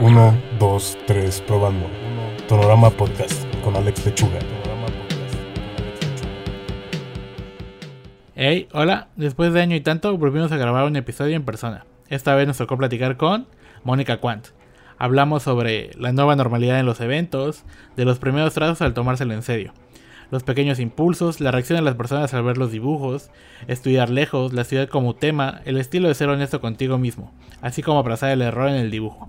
1, 2, 3, probando. Tonorama Podcast con Alex Lechuga. Hey, hola, después de año y tanto volvimos a grabar un episodio en persona. Esta vez nos tocó platicar con Mónica Quant. Hablamos sobre la nueva normalidad en los eventos, de los primeros trazos al tomárselo en serio, los pequeños impulsos, la reacción de las personas al ver los dibujos, estudiar lejos, la ciudad como tema, el estilo de ser honesto contigo mismo, así como abrazar el error en el dibujo,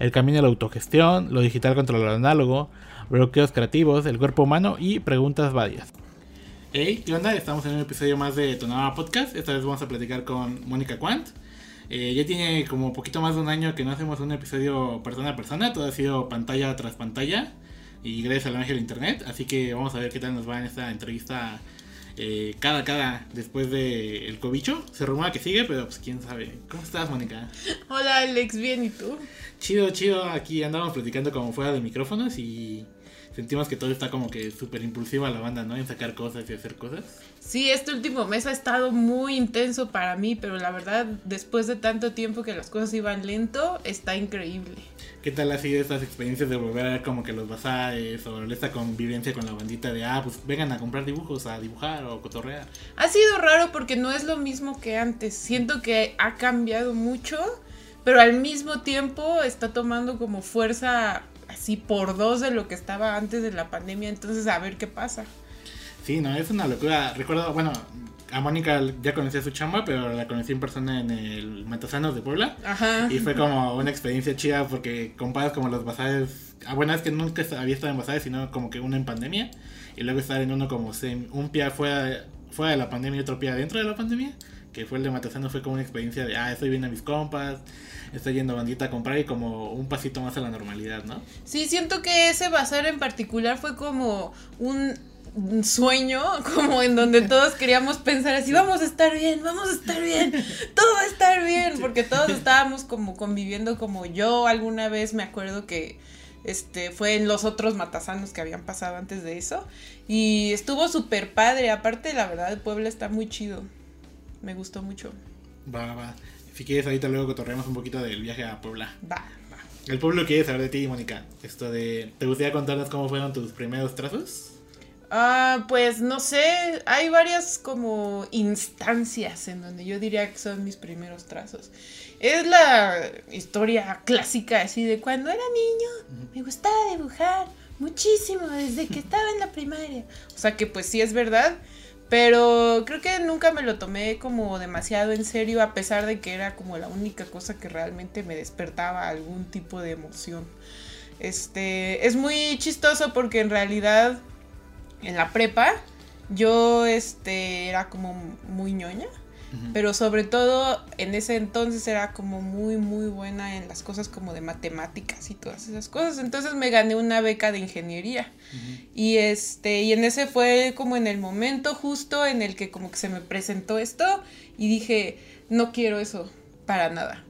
el camino a la autogestión, lo digital contra lo análogo, bloqueos creativos, el cuerpo humano y preguntas varias. Hey, ¿qué onda? Estamos en un episodio más de Tonaba Podcast. Esta vez vamos a platicar con Mónica Quant. Eh, ya tiene como poquito más de un año que no hacemos un episodio persona a persona, todo ha sido pantalla tras pantalla y gracias a la magia del internet. Así que vamos a ver qué tal nos va en esta entrevista eh, cada cada después del el cobicho. Se rumora que sigue, pero pues quién sabe. ¿Cómo estás, Mónica? Hola, Alex, bien, ¿y tú? Chido, chido. Aquí andamos platicando como fuera de micrófonos y sentimos que todo está como que súper impulsiva la banda, ¿no? En sacar cosas y hacer cosas. Sí, este último mes ha estado muy intenso para mí, pero la verdad, después de tanto tiempo que las cosas iban lento, está increíble. ¿Qué tal ha sido estas experiencias de volver a ver como que los bazares o esta convivencia con la bandita de, ah, pues vengan a comprar dibujos, a dibujar o cotorrear? Ha sido raro porque no es lo mismo que antes. Siento que ha cambiado mucho, pero al mismo tiempo está tomando como fuerza así por dos de lo que estaba antes de la pandemia. Entonces, a ver qué pasa. Sí, no, es una locura. Recuerdo, bueno, a Mónica ya conocía su chamba, pero la conocí en persona en el Matasanos de Puebla. Ajá. Y fue como una experiencia chida porque comparas como los bazares. Ah, bueno, es que nunca había estado en bazares, sino como que uno en pandemia. Y luego estar en uno como un pie fuera, fuera de la pandemia y otro pie dentro de la pandemia. Que fue el de Matasanos, fue como una experiencia de, ah, estoy viendo a mis compas, estoy yendo bandita a comprar y como un pasito más a la normalidad, ¿no? Sí, siento que ese bazar en particular fue como un sueño, como en donde todos queríamos pensar así, vamos a estar bien, vamos a estar bien, todo va a estar bien, porque todos estábamos como conviviendo como yo alguna vez me acuerdo que este fue en los otros matasanos que habían pasado antes de eso y estuvo súper padre, aparte la verdad el pueblo está muy chido, me gustó mucho. Va, va, si quieres ahorita luego cotorreamos un poquito del viaje a Puebla. Va, va. El pueblo quiere saber de ti, Mónica. Esto de, ¿te gustaría contarnos cómo fueron tus primeros trazos? Ah, pues no sé, hay varias como instancias en donde yo diría que son mis primeros trazos. Es la historia clásica así de cuando era niño, me gustaba dibujar muchísimo desde que estaba en la primaria. O sea que pues sí es verdad, pero creo que nunca me lo tomé como demasiado en serio a pesar de que era como la única cosa que realmente me despertaba algún tipo de emoción. Este, es muy chistoso porque en realidad en la prepa, yo este, era como muy ñoña. Pero sobre todo en ese entonces era como muy muy buena en las cosas como de matemáticas y todas esas cosas. Entonces me gané una beca de ingeniería. Y este y en ese fue como en el momento justo en el que como que se me presentó esto y dije, no quiero eso para nada.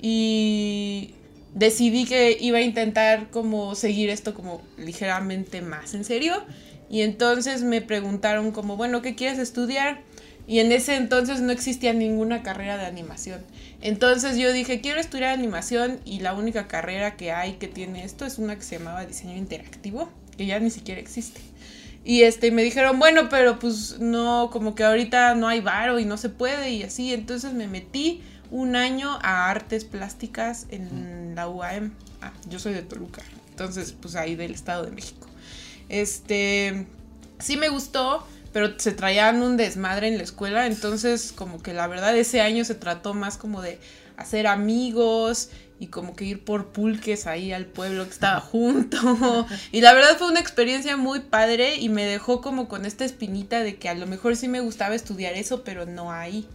Y decidí que iba a intentar como seguir esto como ligeramente más en serio y entonces me preguntaron como, bueno, ¿qué quieres estudiar? Y en ese entonces no existía ninguna carrera de animación. Entonces yo dije, quiero estudiar animación y la única carrera que hay que tiene esto es una que se llamaba diseño interactivo, que ya ni siquiera existe. Y este, me dijeron, bueno, pero pues no, como que ahorita no hay varo y no se puede y así. Entonces me metí un año a artes plásticas en la UAM. Ah, yo soy de Toluca, entonces pues ahí del Estado de México. Este, sí me gustó, pero se traían un desmadre en la escuela, entonces como que la verdad ese año se trató más como de hacer amigos y como que ir por pulques ahí al pueblo que estaba junto. Y la verdad fue una experiencia muy padre y me dejó como con esta espinita de que a lo mejor sí me gustaba estudiar eso, pero no ahí.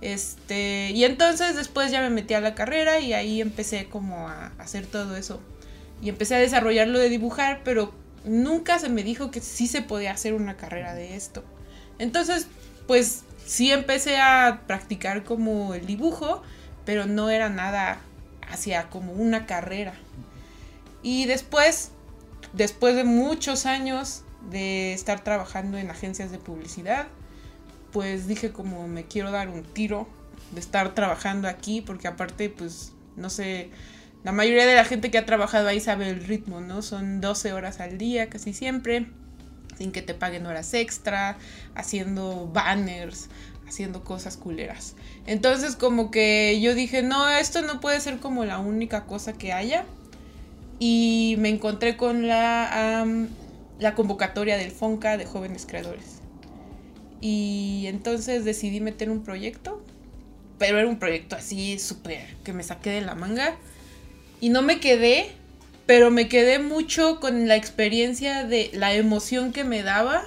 Este, y entonces después ya me metí a la carrera y ahí empecé como a hacer todo eso. Y empecé a desarrollarlo de dibujar, pero nunca se me dijo que sí se podía hacer una carrera de esto. Entonces, pues sí empecé a practicar como el dibujo, pero no era nada hacia como una carrera. Y después, después de muchos años de estar trabajando en agencias de publicidad, pues dije como me quiero dar un tiro de estar trabajando aquí, porque aparte, pues, no sé, la mayoría de la gente que ha trabajado ahí sabe el ritmo, ¿no? Son 12 horas al día casi siempre, sin que te paguen horas extra, haciendo banners, haciendo cosas culeras. Entonces como que yo dije, no, esto no puede ser como la única cosa que haya. Y me encontré con la, la convocatoria del FONCA de jóvenes creadores. Y entonces decidí meter un proyecto, pero era un proyecto así súper que me saqué de la manga. Y no me quedé, pero me quedé mucho con la experiencia de la emoción que me daba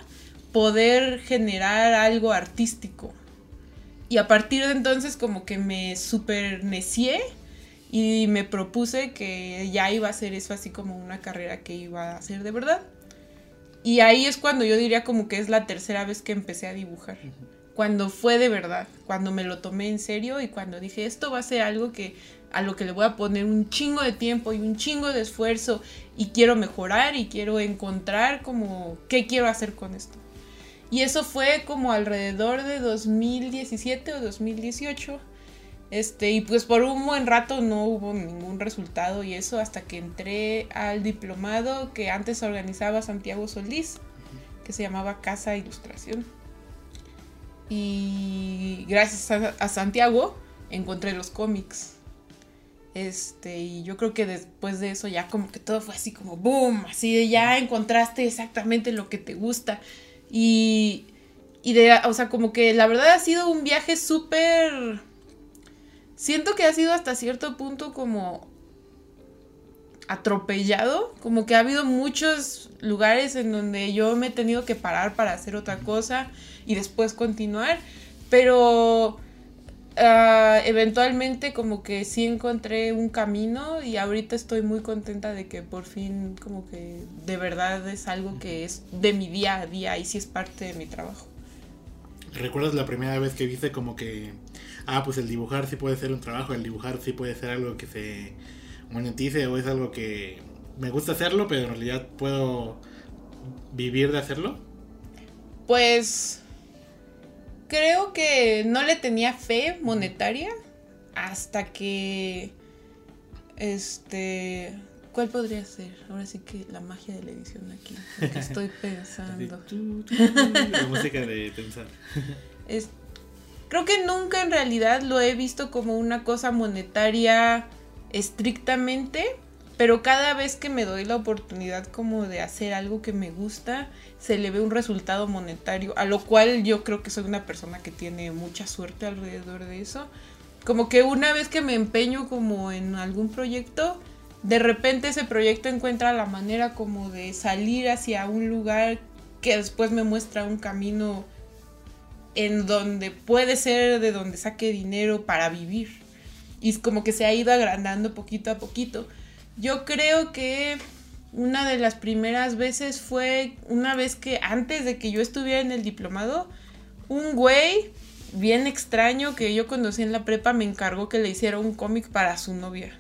poder generar algo artístico. Y a partir de entonces como que me supernecié y me propuse que ya iba a ser eso así como una carrera que iba a hacer de verdad. Y ahí es cuando yo diría como que es la tercera vez que empecé a dibujar. Cuando fue de verdad, cuando me lo tomé en serio y cuando dije esto va a ser algo que a lo que le voy a poner un chingo de tiempo y un chingo de esfuerzo y quiero mejorar y quiero encontrar como qué quiero hacer con esto. Y eso fue como alrededor de 2017 o 2018. Este, y pues por un buen rato no hubo ningún resultado y eso hasta que entré al diplomado que antes organizaba Santiago Solís, que se llamaba Casa Ilustración. Y gracias a, Santiago encontré los cómics. Este, y yo creo que después de eso ya como que todo fue así como boom, así de ya encontraste exactamente lo que te gusta. Y, y de, o sea, como que la verdad ha sido un viaje súper siento que ha sido hasta cierto punto como atropellado, como que ha habido muchos lugares en donde yo me he tenido que parar para hacer otra cosa y después continuar, pero ah, eventualmente como que sí encontré un camino y ahorita estoy muy contenta de que por fin como que de verdad es algo que es de mi día a día y sí es parte de mi trabajo. ¿Recuerdas la primera vez que viste como que ah, pues el dibujar sí puede ser un trabajo, el dibujar sí puede ser algo que se monetice o es algo que me gusta hacerlo, pero en realidad puedo vivir de hacerlo? Pues creo que no le tenía fe monetaria hasta que este ¿Cuál podría ser? Ahora sí que la magia de la edición aquí. estoy pensando. la música de pensar. Es, Creo que nunca en realidad lo he visto como una cosa monetaria estrictamente, pero cada vez que me doy la oportunidad como de hacer algo que me gusta, se le ve un resultado monetario, a lo cual yo creo que soy una persona que tiene mucha suerte alrededor de eso. Como que una vez que me empeño como en algún proyecto, de repente ese proyecto encuentra la manera como de salir hacia un lugar que después me muestra un camino en donde puede ser de donde saque dinero para vivir. Y es como que se ha ido agrandando poquito a poquito. Yo creo que una de las primeras veces fue una vez que antes de que yo estuviera en el diplomado, un güey bien extraño que yo conocí en la prepa me encargó que le hiciera un cómic para su novia.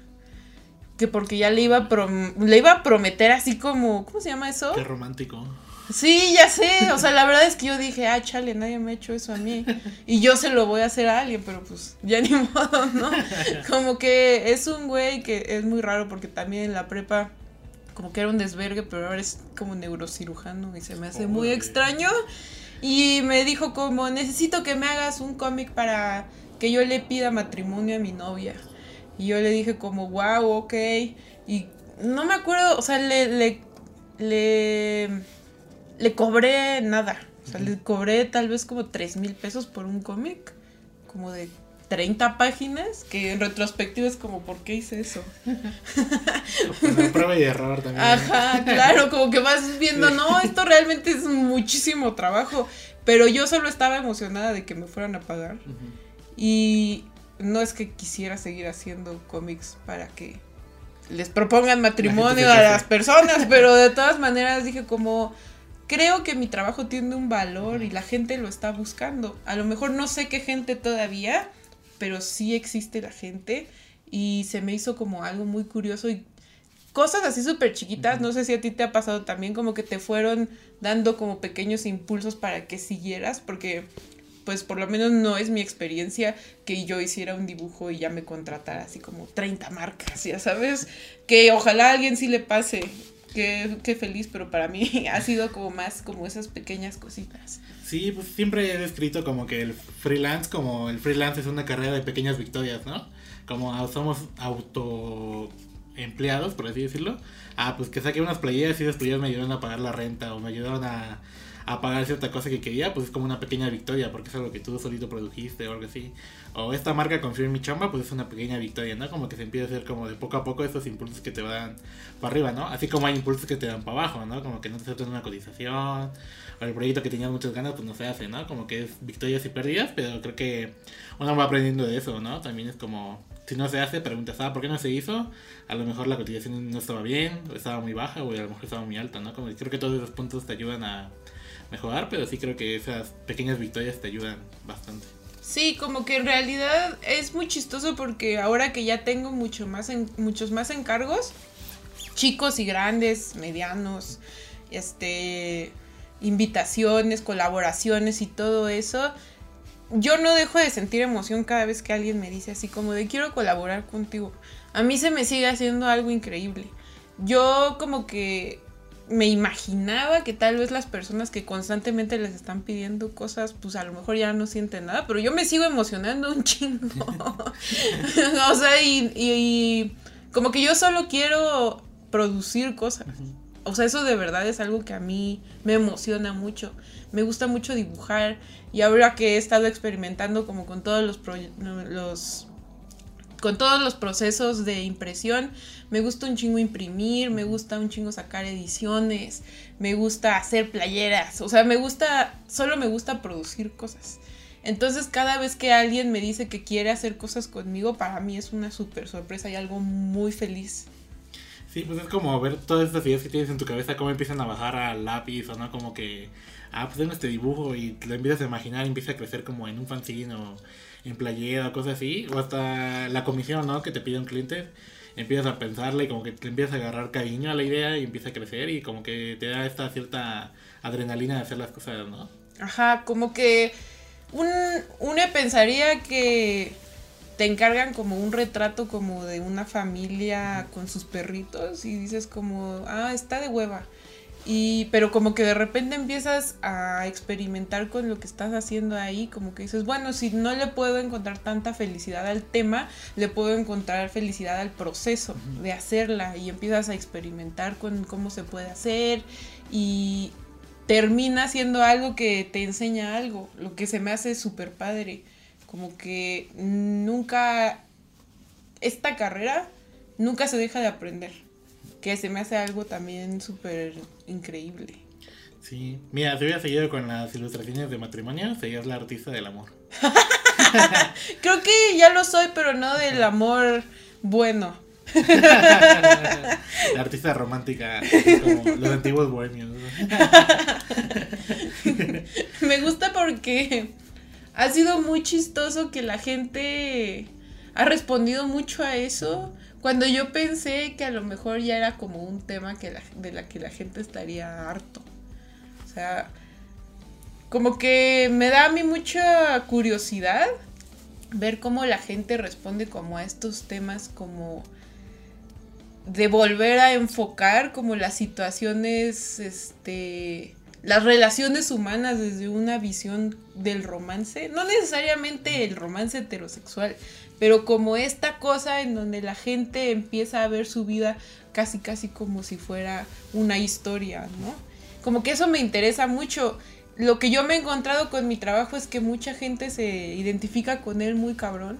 Que porque ya le iba a, le iba a prometer así como, ¿cómo se llama eso? Qué romántico. Sí, ya sé. O sea, la verdad es que yo dije, ah, chale, nadie me ha hecho eso a mí. Y yo se lo voy a hacer a alguien, pero pues ya ni modo, ¿no? Como que es un güey que es muy raro porque también en la prepa, como que era un desvergue, pero ahora es como neurocirujano y se me hace muy extraño. Y me dijo como, necesito que me hagas un cómic para que yo le pida matrimonio a mi novia. Y yo le dije como, wow, ok. Y no me acuerdo, o sea, le, le, le le cobré nada. O sea, le cobré tal vez como 3 mil pesos por un cómic, como de 30 páginas, que en retrospectiva es como, ¿por qué hice eso? Pues prueba y error también. Ajá, claro, como que vas viendo, no, esto realmente es muchísimo trabajo, pero yo solo estaba emocionada de que me fueran a pagar. Y no es que quisiera seguir haciendo cómics para que les propongan matrimonio a las personas, pero de todas maneras dije como creo que mi trabajo tiene un valor y la gente lo está buscando. A lo mejor no sé qué gente todavía, pero sí existe la gente y se me hizo como algo muy curioso y cosas así súper chiquitas, no sé si a ti te ha pasado también como que te fueron dando como pequeños impulsos para que siguieras, porque pues por lo menos no es mi experiencia que yo hiciera un dibujo y ya me contratara así como 30 marcas, ya sabes, que ojalá a alguien sí le pase, qué, feliz, pero para mí ha sido como más como esas pequeñas cositas. Sí, pues siempre he descrito como que el freelance, como el freelance es una carrera de pequeñas victorias, ¿no? Como somos autoempleados, por así decirlo. Ah, pues que saqué unas playeras y esas playeras me ayudaron a pagar la renta o me ayudaron a a pagar cierta cosa que quería, pues es como una pequeña victoria, porque es algo que tú solito produjiste o algo así. O esta marca confía en mi chamba, pues es una pequeña victoria, ¿no? Como que se empieza a hacer como de poco a poco esos impulsos que te van para arriba, ¿no? Así como hay impulsos que te dan para abajo, ¿no? Como que no te aceptan una cotización, o el proyecto que tenías muchas ganas, pues no se hace, ¿no? Como que es victorias y pérdidas, pero creo que uno va aprendiendo de eso, ¿no? También es como si no se hace, preguntas, ah, ¿por qué no se hizo? A lo mejor la cotización no estaba bien, o estaba muy baja, o a lo mejor estaba muy alta, ¿no? Como creo que todos esos puntos te ayudan a, mejorar, pero sí creo que esas pequeñas victorias te ayudan bastante. Sí, como que en realidad es muy chistoso porque ahora que ya tengo mucho más muchos más encargos, chicos y grandes, medianos, este invitaciones, colaboraciones y todo eso, yo no dejo de sentir emoción cada vez que alguien me dice así como de quiero colaborar contigo. A mí se me sigue haciendo algo increíble. Yo como que me imaginaba que tal vez las personas que constantemente les están pidiendo cosas, pues a lo mejor ya no sienten nada, pero yo me sigo emocionando un chingo. o sea, y, como que yo solo quiero producir cosas. O sea, eso de verdad es algo que a mí me emociona mucho. Me gusta mucho dibujar y ahora que he estado experimentando como con todos los, los con todos los procesos de impresión. Me gusta un chingo imprimir, me gusta un chingo sacar ediciones, me gusta hacer playeras, o sea, me gusta, solo me gusta producir cosas. Entonces cada vez que alguien me dice que quiere hacer cosas conmigo, para mí es una súper sorpresa y algo muy feliz. Sí, pues es como ver todas estas ideas que tienes en tu cabeza, cómo empiezan a bajar al lápiz, o no como que, ah, pues tengo este dibujo y lo empiezas a imaginar empieza a crecer como en un fanzine o en playera o cosas así, o hasta la comisión, ¿no? Que te pide un cliente, empiezas a pensarla y como que te empiezas a agarrar cariño a la idea y empieza a crecer y como que te da esta cierta adrenalina de hacer las cosas, ¿no? Ajá, como que un, uno pensaría que te encargan como un retrato como de una familia con sus perritos y dices como, ah, está de hueva. Y, pero como que de repente empiezas a experimentar con lo que estás haciendo ahí, como que dices, bueno, si no le puedo encontrar tanta felicidad al tema, le puedo encontrar felicidad al proceso de hacerla y empiezas a experimentar con cómo se puede hacer y termina siendo algo que te enseña algo, lo que se me hace súper padre, como que nunca, esta carrera nunca se deja de aprender que se me hace algo también súper increíble. Sí, mira, si hubiera seguido con las ilustraciones de matrimonio, serías la artista del amor. Creo que ya lo soy, pero no del amor bueno. la artista romántica, como los antiguos bohemios. Me gusta porque ha sido muy chistoso que la gente ha respondido mucho a eso cuando yo pensé que a lo mejor ya era como un tema que de la que la gente estaría harto. O sea, como que me da a mí mucha curiosidad ver cómo la gente responde como a estos temas como de volver a enfocar como las situaciones, este, las relaciones humanas desde una visión del romance, no necesariamente el romance heterosexual, pero como esta cosa en donde la gente empieza a ver su vida casi casi como si fuera una historia, ¿no? Como que eso me interesa mucho. Lo que yo me he encontrado con mi trabajo es que mucha gente se identifica con él muy cabrón.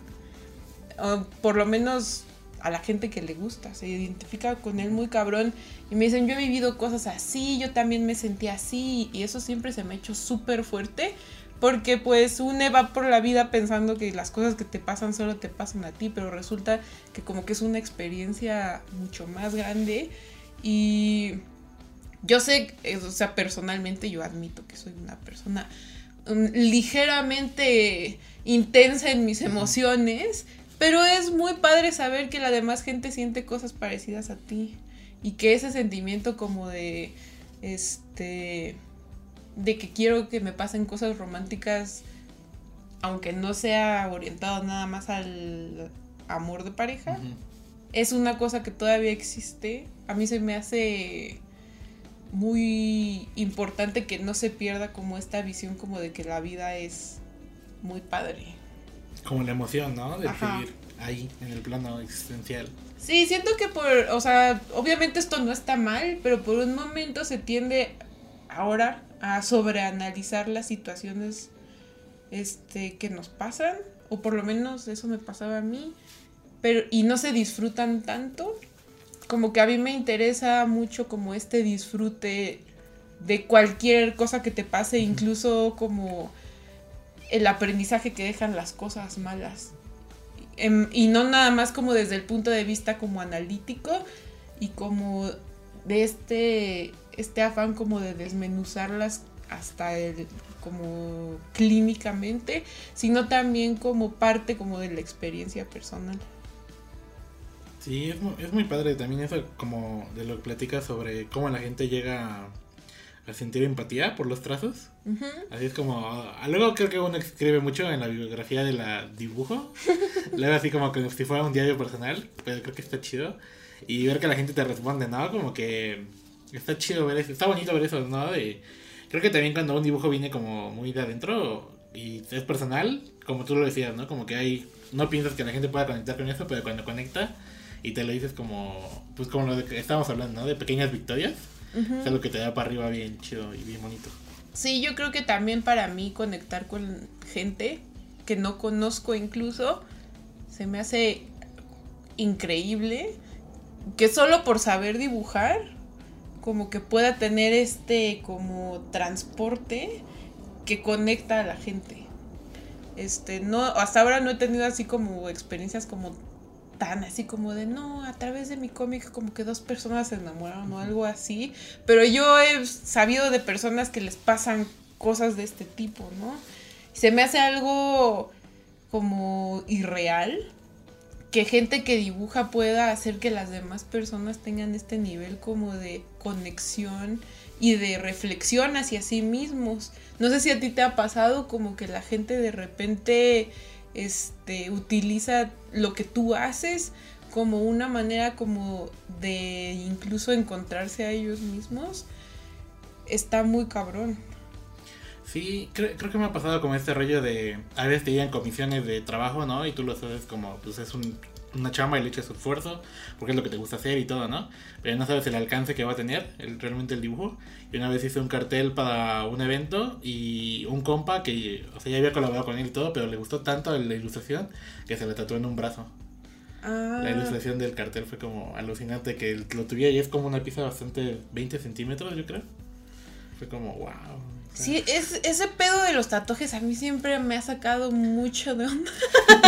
por lo menos a la gente que le gusta, se identifica con él muy cabrón y me dicen, yo he vivido cosas así, yo también me sentí así y eso siempre se me ha hecho súper fuerte porque pues uno va por la vida pensando que las cosas que te pasan solo te pasan a ti, pero resulta que como que es una experiencia mucho más grande. Y yo sé, o sea, personalmente yo admito que soy una persona um, ligeramente intensa en mis emociones, pero es muy padre saber que la demás gente siente cosas parecidas a ti y que ese sentimiento como de este de que quiero que me pasen cosas románticas aunque no sea orientado nada más al amor de pareja, es una cosa que todavía existe. A mí se me hace muy importante que no se pierda como esta visión como de que la vida es muy padre. Como la emoción, ¿no? De Ajá. seguir ahí, en el plano existencial. Sí, siento que por, o sea, obviamente esto no está mal, pero por un momento se tiende ahora a sobreanalizar las situaciones este que nos pasan, o por lo menos eso me pasaba a mí, pero y no se disfrutan tanto. Como que a mí me interesa mucho como este disfrute de cualquier cosa que te pase, incluso como el aprendizaje que dejan las cosas malas. Em, y no nada más como desde el punto de vista como analítico y como de este, este afán como de desmenuzarlas hasta el como clínicamente, sino también como parte como de la experiencia personal. Sí, es muy, es muy padre también eso, como de lo que platicas sobre cómo la gente llega a, a sentir empatía por los trazos. Ujú. Así es como. ah, Luego creo que uno escribe mucho en la bibliografía de la dibujo. Luego así como que si fuera un diario personal. Pero creo que está chido. Y ver que la gente te responde, ¿no? Como que está chido ver eso. Está bonito ver eso, ¿no? De- creo que también cuando un dibujo viene como muy de adentro y es personal, como tú lo decías, ¿no? Como que hay. No piensas que la gente pueda conectar con eso, pero cuando conecta y te lo dices como. Pues como lo de que estábamos hablando, ¿no? De pequeñas victorias. Ujú. Es algo que te da para arriba bien chido y bien bonito. Sí, yo creo que también para mí conectar con gente que no conozco incluso se me hace increíble que solo por saber dibujar como que pueda tener este como transporte que conecta a la gente. Este, no, hasta ahora no he tenido así como experiencias como tan así como de no, a través de mi cómic como que dos personas se enamoraron o algo así, pero yo he sabido de personas que les pasan cosas de este tipo, ¿no? Se me hace algo como irreal que gente que dibuja pueda hacer que las demás personas tengan este nivel como de conexión y de reflexión hacia sí mismos. No sé si a ti te ha pasado como que la gente de repente este utiliza lo que tú haces como una manera como de incluso encontrarse a ellos mismos. Está muy cabrón. Sí, creo, creo que me ha pasado como este rollo de. A veces te llegan comisiones de trabajo, ¿no? Y tú lo haces como, pues es un- una chamba y le echas esfuerzo, porque es lo que te gusta hacer y todo, ¿no? Pero no sabes el alcance que va a tener el, realmente el dibujo. Y una vez hice un cartel para un evento y un compa que, o sea, ya había colaborado con él y todo, pero le gustó tanto la ilustración que se le tatuó en un brazo. Ah, La ilustración del cartel fue como alucinante, que lo tuviera y es como una pieza bastante 20 centímetros, yo creo. Fue como, wow. Sí, es, ese pedo de los tatuajes a mí siempre me ha sacado mucho de onda.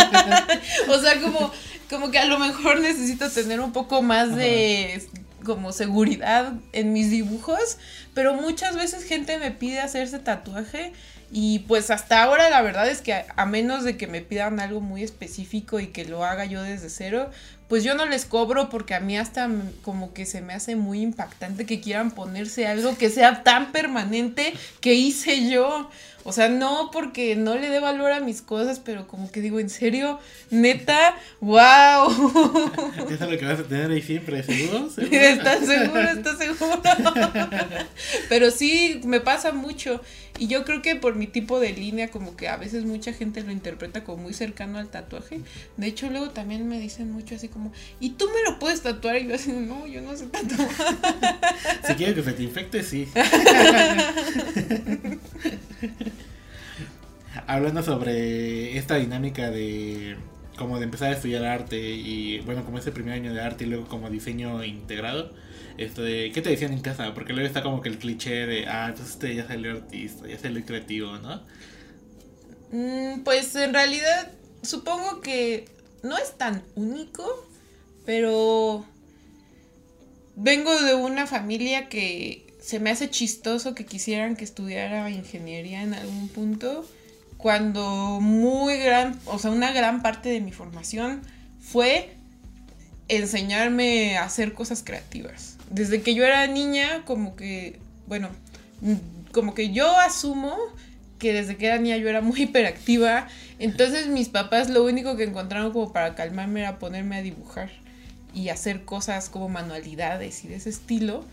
o sea, como, como que a lo mejor necesito tener un poco más de como seguridad en mis dibujos, pero muchas veces gente me pide hacerse tatuaje y pues hasta ahora la verdad es que a, a menos de que me pidan algo muy específico y que lo haga yo desde cero, pues yo no les cobro porque a mí hasta como que se me hace muy impactante que quieran ponerse algo que sea tan permanente que hice yo. O sea, no porque no le dé valor a mis cosas, pero como que digo, en serio, neta, wow. Es lo que vas a tener ahí siempre, ¿seguro? ¿Seguro? ¿Estás seguro? ¿Estás seguro? Pero sí, me pasa mucho. Y yo creo que por mi tipo de línea, como que a veces mucha gente lo interpreta como muy cercano al tatuaje. De hecho, luego también me dicen mucho así como, ¿y tú me lo puedes tatuar? Y yo así, no, yo no sé tatuar. Si quieres que se te infecte, sí. Hablando sobre esta dinámica de como de empezar a estudiar arte y bueno, como ese primer año de arte y luego como diseño integrado, esto de, ¿qué te decían en casa? Porque luego está como que el cliché de, ah, entonces este ya salió artista, ya salió creativo, ¿no? Mm, pues en realidad supongo que no es tan único, pero vengo de una familia que se me hace chistoso que quisieran que estudiara ingeniería en algún punto, cuando muy gran, o sea, una gran parte de mi formación fue enseñarme a hacer cosas creativas. Desde que yo era niña, como que, bueno, mm, como que yo asumo que desde que era niña yo era muy hiperactiva. Entonces mis papás lo único que encontraron como para calmarme era ponerme a dibujar y hacer cosas como manualidades y de ese estilo.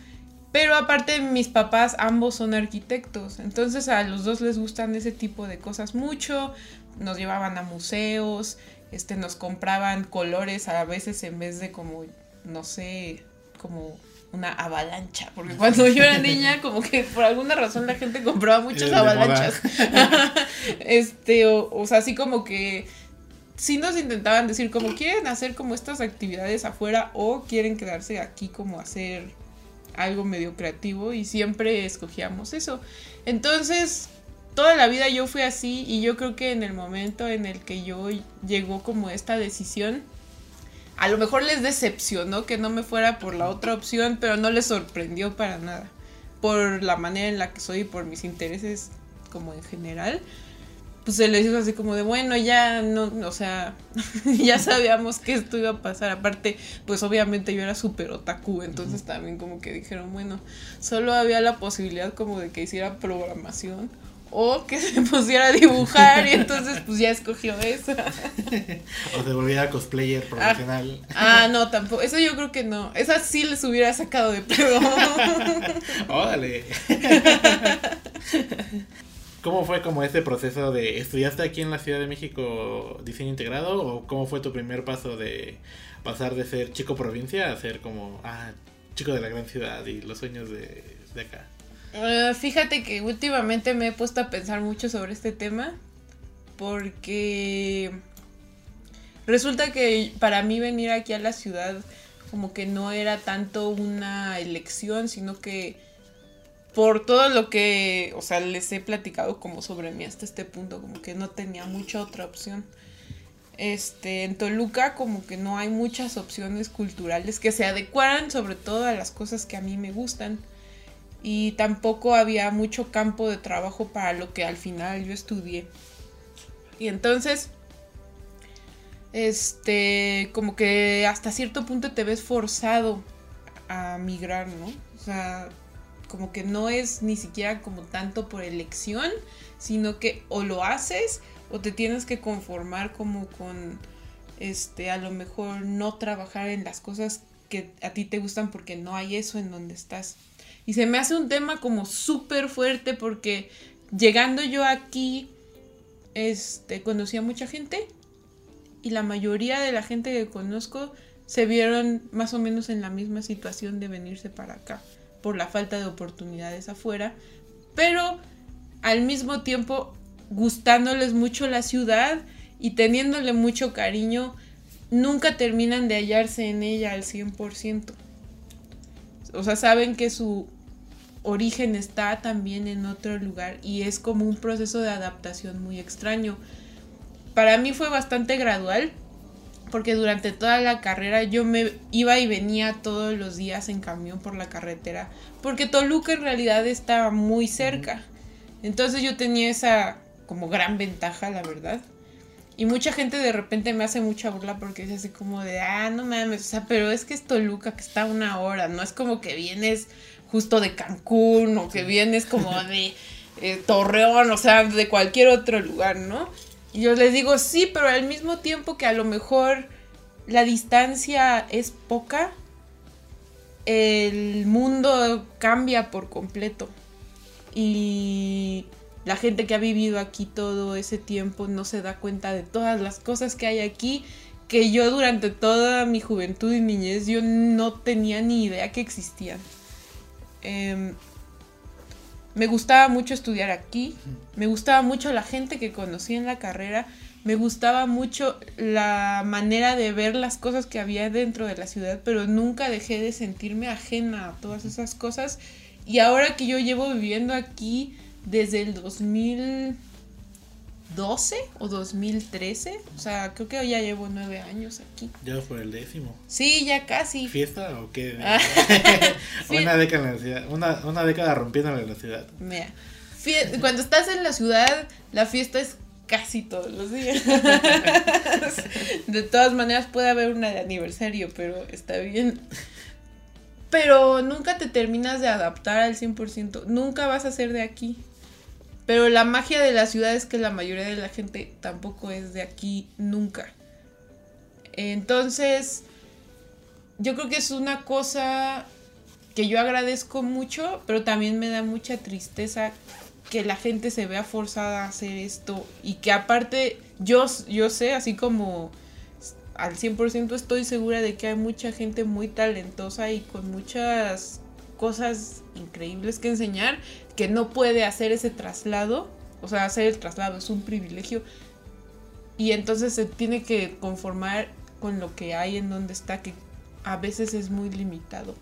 Pero aparte mis papás ambos son arquitectos, entonces a los dos les gustan ese tipo de cosas mucho. Nos llevaban a museos, este, nos compraban colores a veces en vez de como, no sé, como una avalancha, porque cuando yo era niña, como que por alguna razón la gente compraba muchas avalanchas. este, o, o sea, así como que sí nos intentaban decir como quieren hacer como estas actividades afuera o quieren quedarse aquí como hacer algo medio creativo y siempre escogíamos eso. Entonces, toda la vida yo fui así y yo creo que en el momento en el que yo llegó como esta decisión, a lo mejor les decepcionó que no me fuera por la otra opción, pero no les sorprendió para nada. Por la manera en la que soy y por mis intereses como en general. Pues se les hizo así como de, bueno, ya no, o sea, ya sabíamos que esto iba a pasar. Aparte, pues obviamente yo era súper otaku, entonces también como que dijeron, bueno, solo había la posibilidad como de que hiciera programación o que se pusiera a dibujar y entonces pues ya escogió eso. o se volviera cosplayer ah, profesional. Ah, no, tampoco. Eso yo creo que no. Esa sí les hubiera sacado de pedo. Órale. ¿Cómo fue como ese proceso de estudiaste aquí en la Ciudad de México diseño integrado o cómo fue tu primer paso de pasar de ser chico provincia a ser como ah, chico de la gran ciudad y los sueños de, de acá? Ah, fíjate que últimamente me he puesto a pensar mucho sobre este tema porque resulta que para mí venir aquí a la ciudad como que no era tanto una elección, sino que por todo lo que, o sea, les he platicado como sobre mí hasta este punto, como que no tenía mucha otra opción. Este, en Toluca como que no hay muchas opciones culturales que se adecuaran sobre todo a las cosas que a mí me gustan y tampoco había mucho campo de trabajo para lo que al final yo estudié. Y entonces, este, como que hasta cierto punto te ves forzado a migrar, ¿no? O sea, como que no es ni siquiera como tanto por elección, sino que o lo haces o te tienes que conformar como con, este, a lo mejor no trabajar en las cosas que a ti te gustan porque no hay eso en donde estás. Y se me hace un tema como súper fuerte porque llegando yo aquí, este, conocí a mucha gente y la mayoría de la gente que conozco se vieron más o menos en la misma situación de venirse para acá por la falta de oportunidades afuera, pero al mismo tiempo gustándoles mucho la ciudad y teniéndole mucho cariño, nunca terminan de hallarse en ella al 100%. O sea, saben que su origen está también en otro lugar y es como un proceso de adaptación muy extraño. Para mí fue bastante gradual porque durante toda la carrera yo me iba y venía todos los días en camión por la carretera porque Toluca en realidad estaba muy cerca. Entonces yo tenía esa como gran ventaja, la verdad. Y mucha gente de repente me hace mucha burla porque es así como de, ah, no mames, o sea, pero es que es Toluca que está a una hora, no es como que vienes justo de Cancún o que vienes como de eh, Torreón, o sea, de cualquier otro lugar, ¿no? Y yo les digo, sí, pero al mismo tiempo que a lo mejor la distancia es poca, el mundo cambia por completo. Y la gente que ha vivido aquí todo ese tiempo no se da cuenta de todas las cosas que hay aquí que yo durante toda mi juventud y niñez yo no tenía ni idea que existían. Em, me gustaba mucho estudiar aquí, me gustaba mucho la gente que conocí en la carrera, me gustaba mucho la manera de ver las cosas que había dentro de la ciudad, pero nunca dejé de sentirme ajena a todas esas cosas. Y ahora que yo llevo viviendo aquí desde el 2000 2012 o 2013. O sea, creo que ya llevo nueve años aquí. Ya por el décimo. Sí, ya casi. ¿Fiesta o qué? Ah. una década en la ciudad. Una, una década rompiendo la ciudad. Mira, cuando estás en la ciudad, la fiesta es casi todos los días. de todas maneras puede haber una de aniversario, pero está bien. Pero nunca te terminas de adaptar al 100%. Nunca vas a ser de aquí Pero la magia de la ciudad es que la mayoría de la gente tampoco es de aquí nunca. Entonces, yo creo que es una cosa que yo agradezco mucho, pero también me da mucha tristeza que la gente se vea forzada a hacer esto y que aparte yo, yo sé, así como al 100% estoy segura de que hay mucha gente muy talentosa y con muchas cosas increíbles que enseñar que no puede hacer ese traslado. O sea, hacer el traslado es un privilegio. Y entonces se tiene que conformar con lo que hay en donde está, que a veces es muy limitado.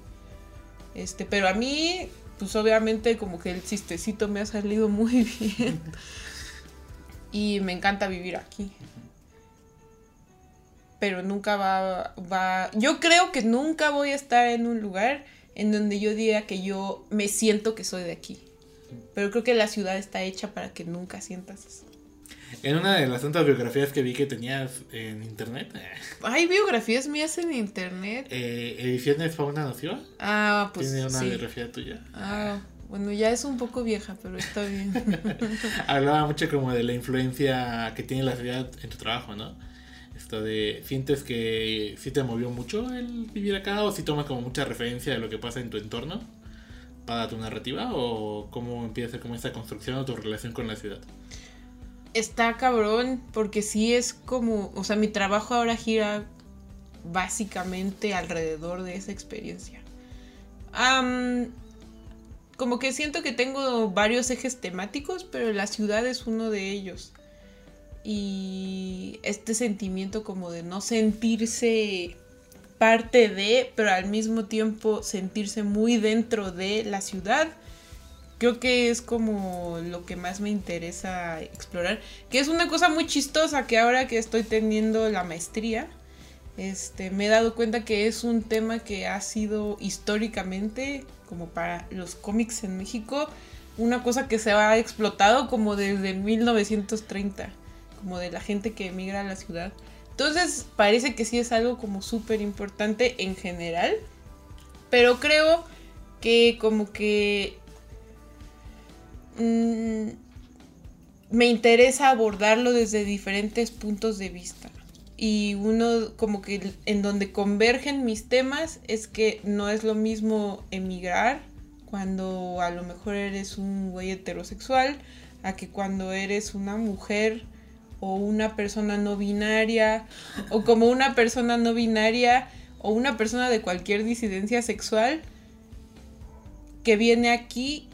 Este, pero a mí, pues obviamente como que el chistecito me ha salido muy bien. y me encanta vivir aquí. Pero nunca va, va... Yo creo que nunca voy a estar en un lugar en donde yo diga que yo me siento que soy de aquí. Pero creo que la ciudad está hecha para que nunca sientas eso. En una de las tantas biografías que vi que tenías en internet. ¿Hay biografías mías en internet? Eh, ¿Ediciones Fauna Nociva? Ah, pues. Tiene una biografía tuya. Ah, bueno, ya es un poco vieja, pero está bien. Hablaba mucho como de la influencia que tiene la ciudad en tu trabajo, ¿no? Esto de, ¿sientes que sí te movió mucho el vivir acá o si tomas como mucha referencia de lo que pasa en tu entorno para tu narrativa o cómo empieza como esta construcción o tu relación con la ciudad? Está cabrón porque sí es como, o sea, mi trabajo ahora gira básicamente alrededor de esa experiencia. como que siento que tengo varios ejes temáticos, pero la ciudad es uno de ellos y este sentimiento como de no sentirse parte de, pero al mismo tiempo sentirse muy dentro de la ciudad. Creo que es como lo que más me interesa explorar, que es una cosa muy chistosa que ahora que estoy teniendo la maestría, este, me he dado cuenta que es un tema que ha sido históricamente, como para los cómics en México, una cosa que se ha explotado como desde 1930 como de la gente que emigra a la ciudad. Entonces parece que sí es algo como súper importante en general, pero creo que como que mm, me interesa abordarlo desde diferentes puntos de vista. Y uno como que en donde convergen mis temas es que no es lo mismo emigrar cuando a lo mejor eres un güey heterosexual a que cuando eres una mujer o una persona no binaria o como una persona no binaria o una persona de cualquier disidencia sexual que viene aquí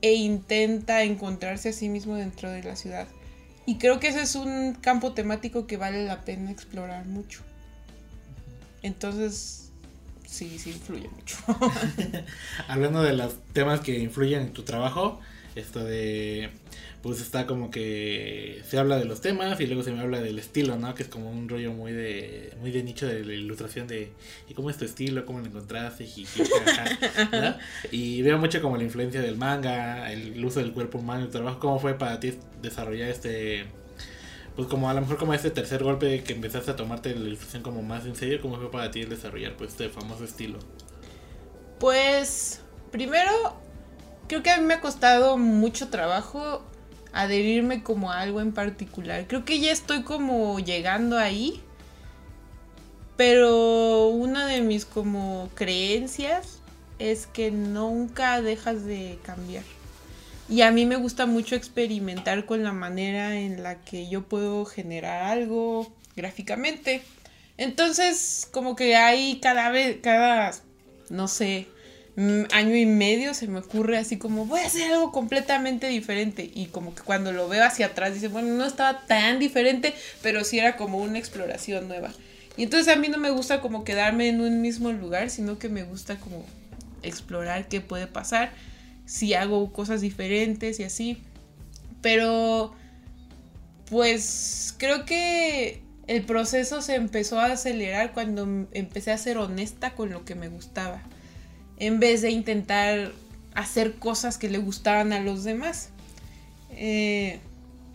e intenta encontrarse a sí mismo dentro de la ciudad. Y creo que ese es un campo temático que vale la pena explorar mucho. Entonces, sí, sí influye mucho. Hablando de los temas que influyen en tu trabajo, esto de pues está como que se habla de los temas y luego se me habla del estilo, ¿no? Que es como un rollo muy de muy de nicho de la ilustración de ¿y cómo es tu estilo? ¿Cómo lo encontraste? Y, y veo mucho como la influencia del manga, el uso del cuerpo humano, el trabajo, ¿cómo fue para ti desarrollar este pues como a lo mejor como este tercer golpe que empezaste a tomarte la ilustración como más en serio, ¿cómo fue para ti desarrollar pues este famoso estilo? Pues primero creo que a mí me ha costado mucho trabajo adherirme como a algo en particular. Creo que ya estoy como llegando ahí. Pero una de mis como creencias es que nunca dejas de cambiar. Y a mí me gusta mucho experimentar con la manera en la que yo puedo generar algo gráficamente. Entonces, como que hay cada vez, cada, no sé, año y medio se me ocurre así como voy a hacer algo completamente diferente y como que cuando lo veo hacia atrás dice bueno no estaba tan diferente pero sí era como una exploración nueva y entonces a mí no me gusta como quedarme en un mismo lugar sino que me gusta como explorar qué puede pasar si hago cosas diferentes y así. Pero pues creo que el proceso se empezó a acelerar cuando empecé a ser honesta con lo que me gustaba en vez de intentar hacer cosas que le gustaban a los demás. Eh,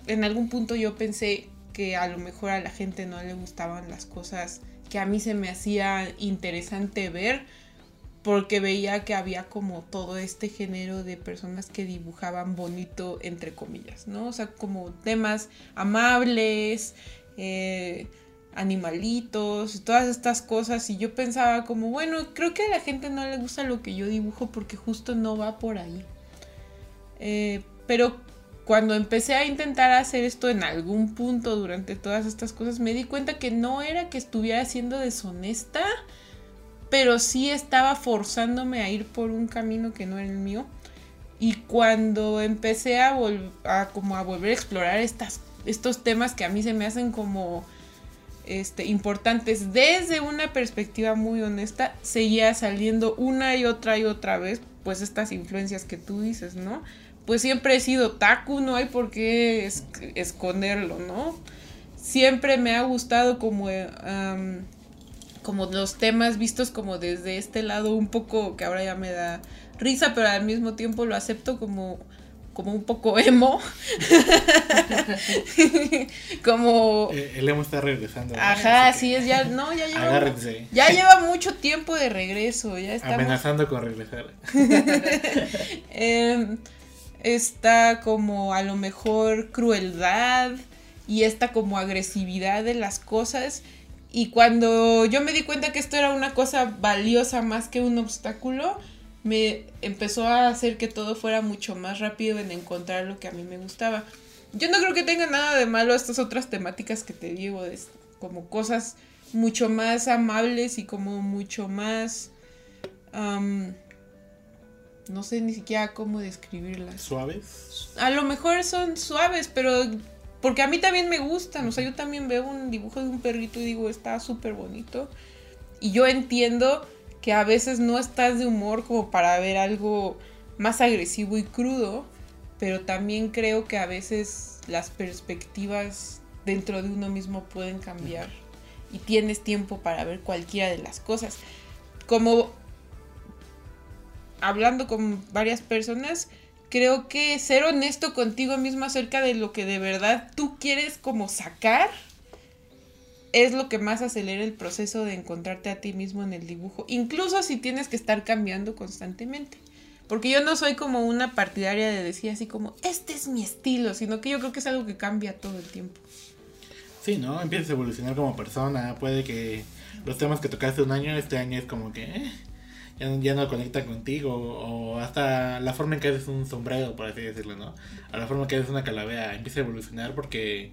en algún punto yo pensé que a lo mejor a la gente no le gustaban las cosas que a mí se me hacía interesante ver porque veía que había como todo este género de personas que dibujaban bonito, entre comillas, ¿no? O sea, como temas amables, eh, animalitos, todas estas cosas. Y yo pensaba como, bueno, creo que a la gente no le gusta lo que yo dibujo porque justo no va por ahí. Eh, pero cuando empecé a intentar hacer esto en algún punto durante todas estas cosas, me di cuenta que no era que estuviera siendo deshonesta, pero sí estaba forzándome a ir por un camino que no era el mío. Y cuando empecé a, a, como a volver a explorar estas, estos temas que a mí se me hacen como este, importantes desde una perspectiva muy honesta, seguía saliendo una y otra y otra vez, pues estas influencias que tú dices, ¿no? Pues siempre he sido taku, no hay por qué esconderlo, ¿no? Siempre me ha gustado como como los temas vistos como desde este lado un poco que ahora ya me da risa, pero al mismo tiempo lo acepto como como un poco emo. como eh, el emo está regresando. Ajá, sí es ya no, ya lleva Ya lleva mucho tiempo de regreso, ya está amenazando con regresar. Em, está como a lo mejor crueldad y esta como agresividad de las cosas y cuando yo me di cuenta que esto era una cosa valiosa más que un obstáculo, me empezó a hacer que todo fuera mucho más rápido en encontrar lo que a mí me gustaba. Yo no creo que tenga nada de malo estas otras temáticas que te digo, es como cosas mucho más amables y como mucho más... no sé ni siquiera cómo describirlas. ¿Suaves? A lo mejor son suaves, pero porque a mí también me gustan, o sea, yo también veo un dibujo de un perrito y digo, está súper bonito. Y yo entiendo que a veces no estás de humor como para ver algo más agresivo y crudo, pero también creo que a veces las perspectivas dentro de uno mismo pueden cambiar y tienes tiempo para ver cualquiera de las cosas. Como hablando con varias personas, creo que ser honesto contigo mismo acerca de lo que de verdad tú quieres como sacar es lo que más acelera el proceso de encontrarte a ti mismo en el dibujo, incluso si tienes que estar cambiando constantemente. Porque yo no soy como una partidaria de decir así como, este es mi estilo, sino que yo creo que es algo que cambia todo el tiempo. Sí, ¿no? Empiezas a evolucionar como persona, puede que los temas que tocaste un año, este año es como que... Eh, ya, no conecta contigo, o hasta la forma en que haces un sombrero, por así decirlo, ¿no? A la forma en que haces una calavera empieza a evolucionar porque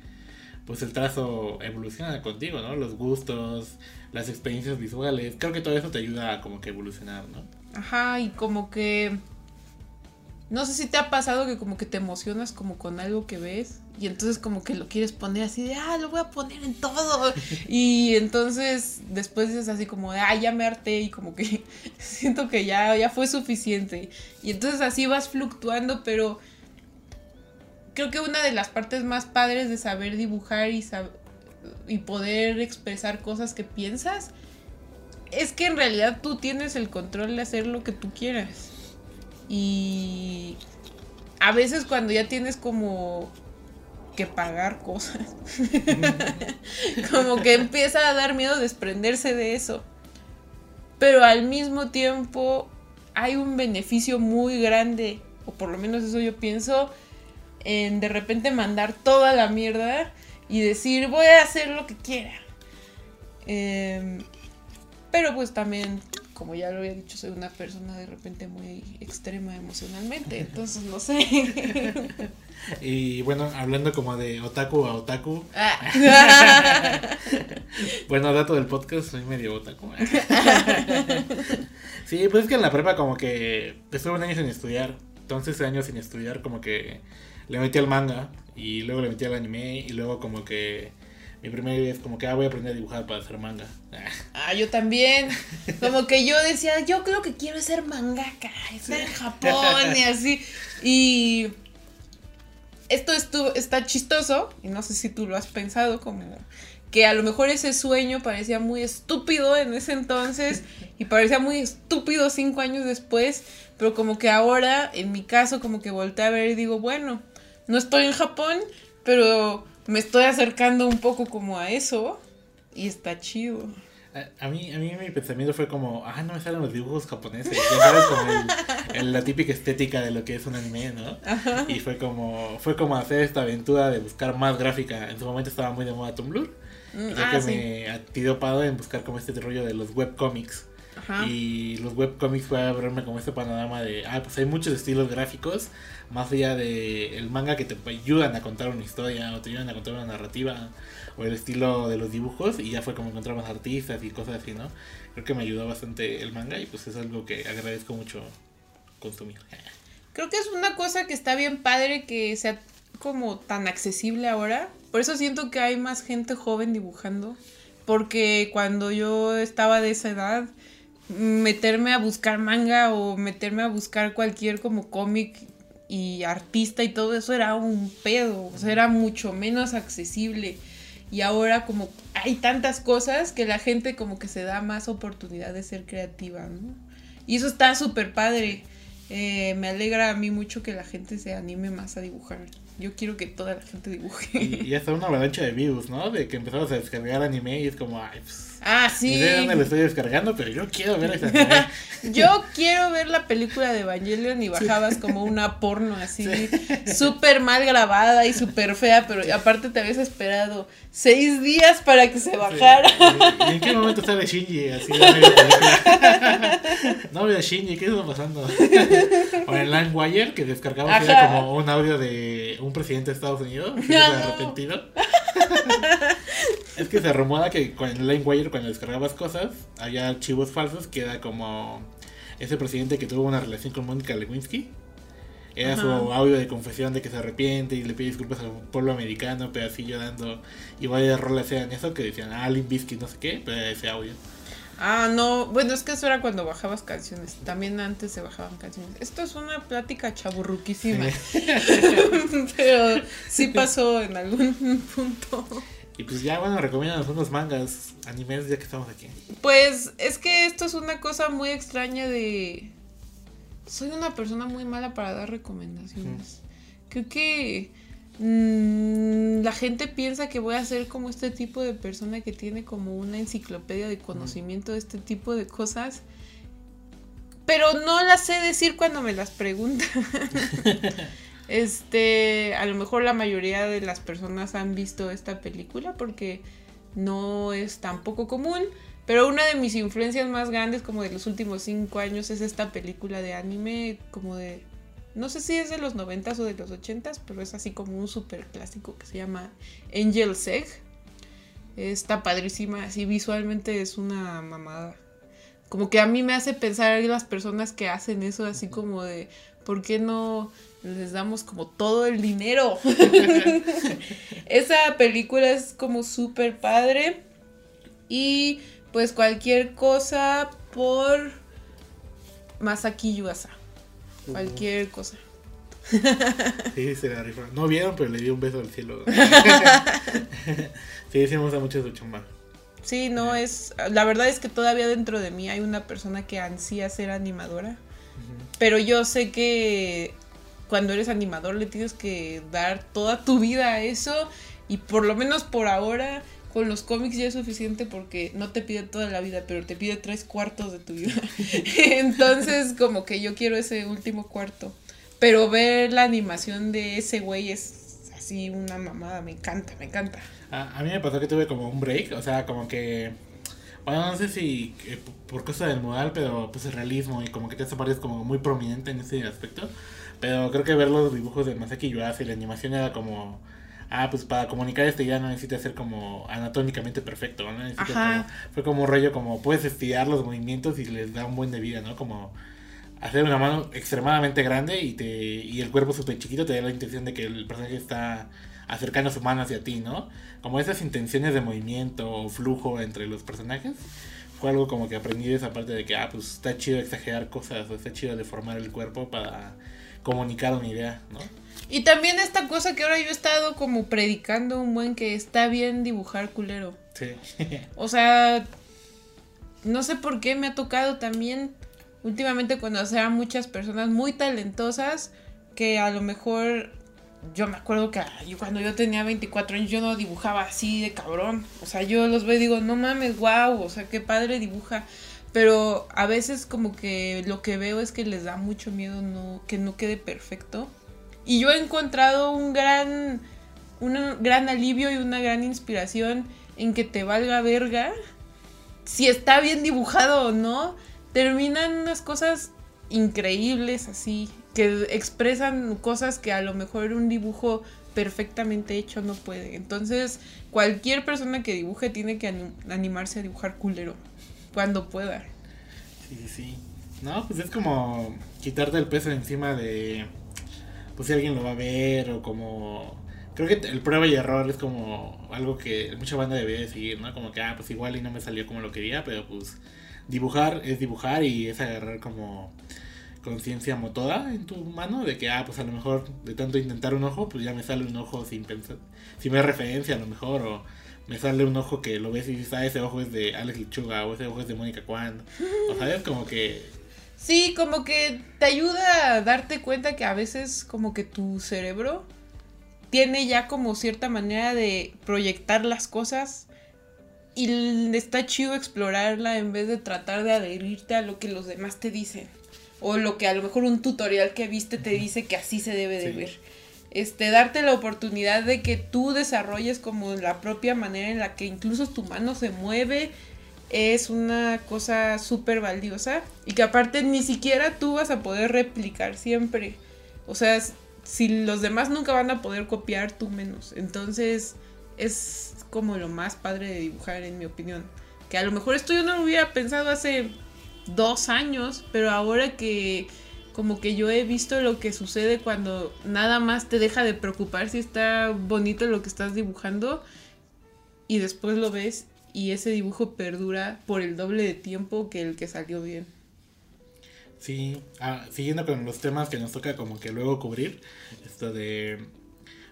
pues el trazo evoluciona contigo, ¿no? Los gustos, las experiencias visuales, creo que todo eso te ayuda a como que evolucionar, ¿no? Ajá, y como que no sé si te ha pasado que como que te emocionas como con algo que ves y entonces como que lo quieres poner así de, ah, lo voy a poner en todo. y entonces después dices así como de, ah, ya me harté y como que siento que ya, ya fue suficiente. Y entonces así vas fluctuando, pero creo que una de las partes más padres de saber dibujar y, y poder expresar cosas que piensas es que en realidad tú tienes el control de hacer lo que tú quieras. Y a veces cuando ya tienes como que pagar cosas, como que empieza a dar miedo desprenderse de eso. Pero al mismo tiempo hay un beneficio muy grande, o por lo menos eso yo pienso, en de repente mandar toda la mierda y decir voy a hacer lo que quiera. Em, pero pues también, como ya lo había dicho, soy una persona de repente muy extrema emocionalmente, entonces no sé. Y bueno, hablando como de otaku a otaku. Ah. bueno, dato del podcast, soy medio otaku. sí, pues es que en la prepa como que estuve un año sin estudiar. Entonces años sin estudiar como que le metí al manga y luego le metí al anime y luego como que mi primera idea es como que ah, voy a aprender a dibujar para hacer manga. Ah, yo también. Como que yo decía, yo creo que quiero ser mangaka, estar en Japón y así. Y esto estuvo, está chistoso, y no sé si tú lo has pensado, como que a lo mejor ese sueño parecía muy estúpido en ese entonces y parecía muy estúpido cinco años después, pero como que ahora, en mi caso, como que volteé a ver y digo, bueno, no estoy en Japón, pero me estoy acercando un poco como a eso y está chido. A, mí, a mí mi pensamiento fue como, ah, no me salen los dibujos japoneses. Ya sabes, como el, la típica estética de lo que es un anime, ¿no? Y fue como, fue como hacer esta aventura de buscar más gráfica. En su momento estaba muy de moda Tumblr. Mm, y ah, que me ha tirado pado en buscar como este rollo de los webcomics. Y los webcomics fue a abrirme como este panorama de, ah, pues hay muchos estilos gráficos, más allá de el manga que te ayudan a contar una historia o te ayudan a contar una narrativa o el estilo de los dibujos y ya fue como encontrar más artistas y cosas así, ¿no? Creo que me ayudó bastante el manga y pues es algo que agradezco mucho consumir. Creo que es una cosa que está bien padre que sea como tan accesible ahora. Por eso siento que hay más gente joven dibujando. Porque cuando yo estaba de esa edad, meterme a buscar manga o meterme a buscar cualquier como cómic y artista y todo eso era un pedo, o sea, era mucho menos accesible. Y ahora como hay tantas cosas que la gente como que se da más oportunidad de ser creativa, ¿no? Y eso está súper padre. Eh, me alegra a mí mucho que la gente se anime más a dibujar. Yo quiero que toda la gente dibuje. Y, hasta una avalancha de virus, ¿no? De que empezamos a descargar anime y es como, ay, pues Ah, sí. No sé dónde lo estoy descargando, pero yo quiero ver esa Yo quiero ver la película de Evangelion y bajabas como una porno así, súper mal grabada y súper fea, pero aparte te habías esperado seis días para que se bajara. ¿Y en qué momento sale Shinji? Así la película. no veo Shinji, ¿qué está pasando? o en LimeWire, que descargabas era como un audio de un presidente de Estados Unidos, que no. arrepentido. es que se rumora que con el LimeWire, cuando descargabas cosas, había archivos falsos que era como ese presidente que tuvo una relación con Mónica Lewinsky. Era su audio de confesión de que se arrepiente y le pide disculpas al pueblo americano, pero así llorando. Y varias rolas eran eso que decían, ah, Limp no sé qué, pero ese audio. Ah, no, bueno, es que eso era cuando bajabas canciones. También antes se bajaban canciones. Esto es una plática chaburruquísima. pero sí pasó en algún punto. Y pues ya, bueno, recomiendan unos mangas, animes, ya que estamos aquí. Pues es que esto es una cosa muy extraña de... Soy una persona muy mala para dar recomendaciones. Creo que mm, la gente piensa que voy a ser como este tipo de persona que tiene como una enciclopedia de conocimiento de este tipo de cosas. Pero no las sé decir cuando me las preguntan. Este, a lo mejor la mayoría de las personas han visto esta película porque no es tan poco común. Pero una de mis influencias más grandes como de los últimos cinco años es esta película de anime como de... No sé si es de los noventas o de los ochentas, pero es así como un super clásico que se llama Angel Egg. Está padrísima, así visualmente es una mamada. Como que a mí me hace pensar en las personas que hacen eso, así como de, ¿por qué no les damos como todo el dinero. Esa película es como súper padre. Y pues cualquier cosa por Masaki Yuasa. Cualquier cosa. Sí, se la rifó. No vieron, pero le dio un beso al cielo. sí, sí me gusta mucho su chumba. Sí, no es. La verdad es que todavía dentro de mí hay una persona que ansía ser animadora. Pero yo sé que cuando eres animador le tienes que dar toda tu vida a eso y por lo menos por ahora con los cómics ya es suficiente porque no te pide toda la vida, pero te pide tres cuartos de tu vida. Entonces como que yo quiero ese último cuarto. Pero ver la animación de ese güey es así una mamada, me encanta, me encanta. A, mí me pasó que tuve como un break, o sea, como que... Bueno, no sé si eh, por cosa del modal, pero pues el realismo y como que te aparece como muy prominente en ese aspecto. Pero creo que ver los dibujos de Masaki Yuasa y la animación era como. Ah, pues para comunicar esta idea no necesita ser como anatómicamente perfecto, ¿no? Necesita fue como un rollo como puedes estirar los movimientos y les da un buen de vida, ¿no? Como hacer una mano extremadamente grande y te y el cuerpo súper chiquito te da la intención de que el personaje está acercando su mano hacia ti, ¿no? Como esas intenciones de movimiento o flujo entre los personajes. Fue algo como que aprendí de esa parte de que, ah, pues está chido exagerar cosas, o está chido deformar el cuerpo para comunicar una idea, ¿no? Y también esta cosa que ahora yo he estado como predicando un buen que está bien dibujar culero. Sí. o sea, no sé por qué me ha tocado también últimamente conocer a muchas personas muy talentosas que a lo mejor yo me acuerdo que yo cuando yo tenía 24 años yo no dibujaba así de cabrón. O sea, yo los veo y digo, no mames, wow, o sea, qué padre dibuja. Pero a veces como que lo que veo es que les da mucho miedo no, que no quede perfecto. Y yo he encontrado un gran, un gran alivio y una gran inspiración en que te valga verga si está bien dibujado o no. Terminan unas cosas increíbles así, que expresan cosas que a lo mejor un dibujo perfectamente hecho no puede. Entonces, cualquier persona que dibuje tiene que animarse a dibujar culero cuando pueda. Sí, sí. No, pues es como quitarte el peso encima de, pues si alguien lo va a ver o como... Creo que el prueba y error es como algo que mucha banda debe decir, ¿no? Como que, ah, pues igual y no me salió como lo quería, pero pues dibujar es dibujar y es agarrar como conciencia motora en tu mano de que, ah, pues a lo mejor de tanto intentar un ojo, pues ya me sale un ojo sin pensar, sin ver referencia a lo mejor, o me sale un ojo que lo ves y dices, ah, ese ojo es de Alex Lechuga o ese ojo es de Mónica Kwan. O sea, es como que... Sí, como que te ayuda a darte cuenta que a veces como que tu cerebro tiene ya como cierta manera de proyectar las cosas y está chido explorarla en vez de tratar de adherirte a lo que los demás te dicen. O lo que a lo mejor un tutorial que viste te dice que así se debe de ver este, darte la oportunidad de que tú desarrolles como la propia manera en la que incluso tu mano se mueve, es una cosa súper valiosa y que aparte ni siquiera tú vas a poder replicar siempre. O sea, si los demás nunca van a poder copiar, tú menos. Entonces es como lo más padre de dibujar, en mi opinión. Que a lo mejor esto yo no lo hubiera pensado hace dos años, pero ahora que como que yo he visto lo que sucede cuando nada más te deja de preocupar si está bonito lo que estás dibujando y después lo ves y ese dibujo perdura por el doble de tiempo que el que salió bien. Sí, ah, siguiendo con los temas que nos toca como que luego cubrir, esto de,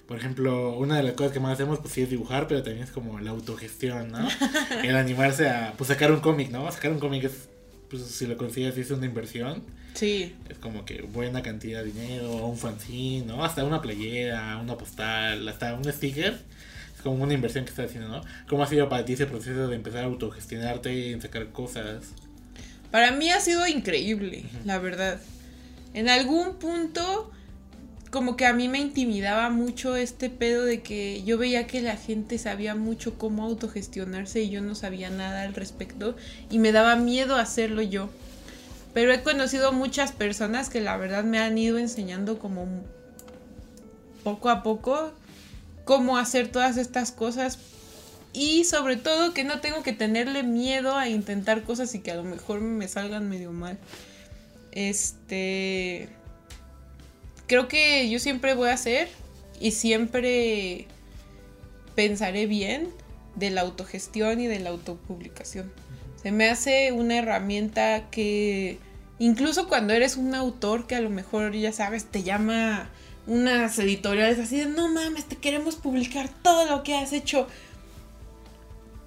por ejemplo, una de las cosas que más hacemos pues sí es dibujar, pero también es como la autogestión, ¿no? el animarse a pues sacar un cómic, ¿no? Sacar un cómic es, pues si lo consigues es una inversión Sí. Es como que buena cantidad de dinero, un fanzine, ¿no? Hasta una playera, una postal, hasta un sticker. Como una inversión que estás haciendo, ¿no? ¿Cómo ha sido para ti ese proceso de empezar a autogestionarte y en sacar cosas? Para mí ha sido increíble, la verdad. En algún punto, como que a mí me intimidaba mucho este pedo de que yo veía que la gente sabía mucho cómo autogestionarse y yo no sabía nada al respecto y me daba miedo hacerlo yo. Pero he conocido muchas personas que la verdad me han ido enseñando como poco a poco cómo hacer todas estas cosas y sobre todo que no tengo que tenerle miedo a intentar cosas y que a lo mejor me salgan medio mal. Este creo que yo siempre voy a hacer y siempre pensaré bien de la autogestión y de la autopublicación. Se me hace una herramienta que incluso cuando eres un autor que a lo mejor ya sabes, te llama unas editoriales así de no mames, te queremos publicar todo lo que has hecho.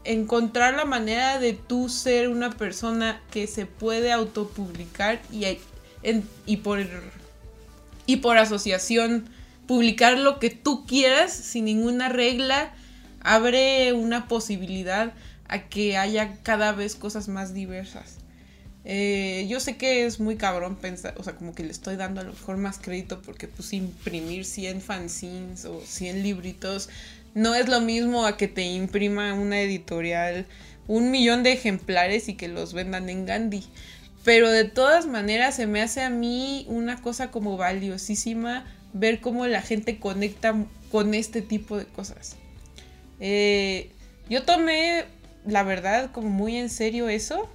Encontrar la manera de tú ser una persona que se puede autopublicar y, y, por, y por asociación publicar lo que tú quieras sin ninguna regla abre una posibilidad a que haya cada vez cosas más diversas. Eh, yo sé que es muy cabrón pensar, o sea, como que le estoy dando a lo mejor más crédito porque pues imprimir 100 fanzines o 100 libritos no es lo mismo a que te imprima una editorial un millón de ejemplares y que los vendan en Gandhi. Pero de todas maneras se me hace a mí una cosa como valiosísima ver cómo la gente conecta con este tipo de cosas. Eh, yo tomé la verdad, como muy en serio eso.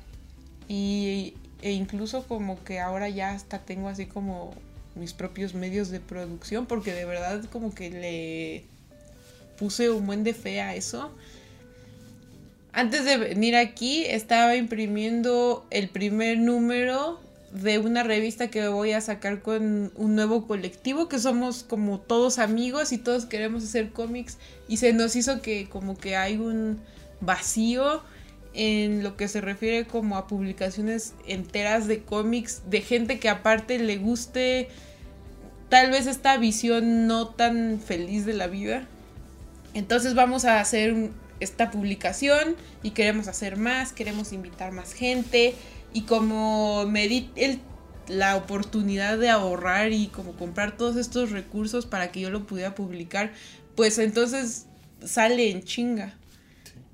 Y, e incluso como que ahora ya hasta tengo así como mis propios medios de producción, porque de verdad como que le puse un buen de fe a eso. Antes de venir aquí estaba imprimiendo el primer número de una revista que voy a sacar con un nuevo colectivo, que somos como todos amigos y todos queremos hacer cómics y se nos hizo que como que hay un vacío en lo que se refiere como a publicaciones enteras de cómics de gente que aparte le guste tal vez esta visión no tan feliz de la vida. Entonces vamos a hacer esta publicación y queremos hacer más, queremos invitar más gente y como me di la oportunidad de ahorrar y como comprar todos estos recursos para que yo lo pudiera publicar, pues entonces sale en chinga.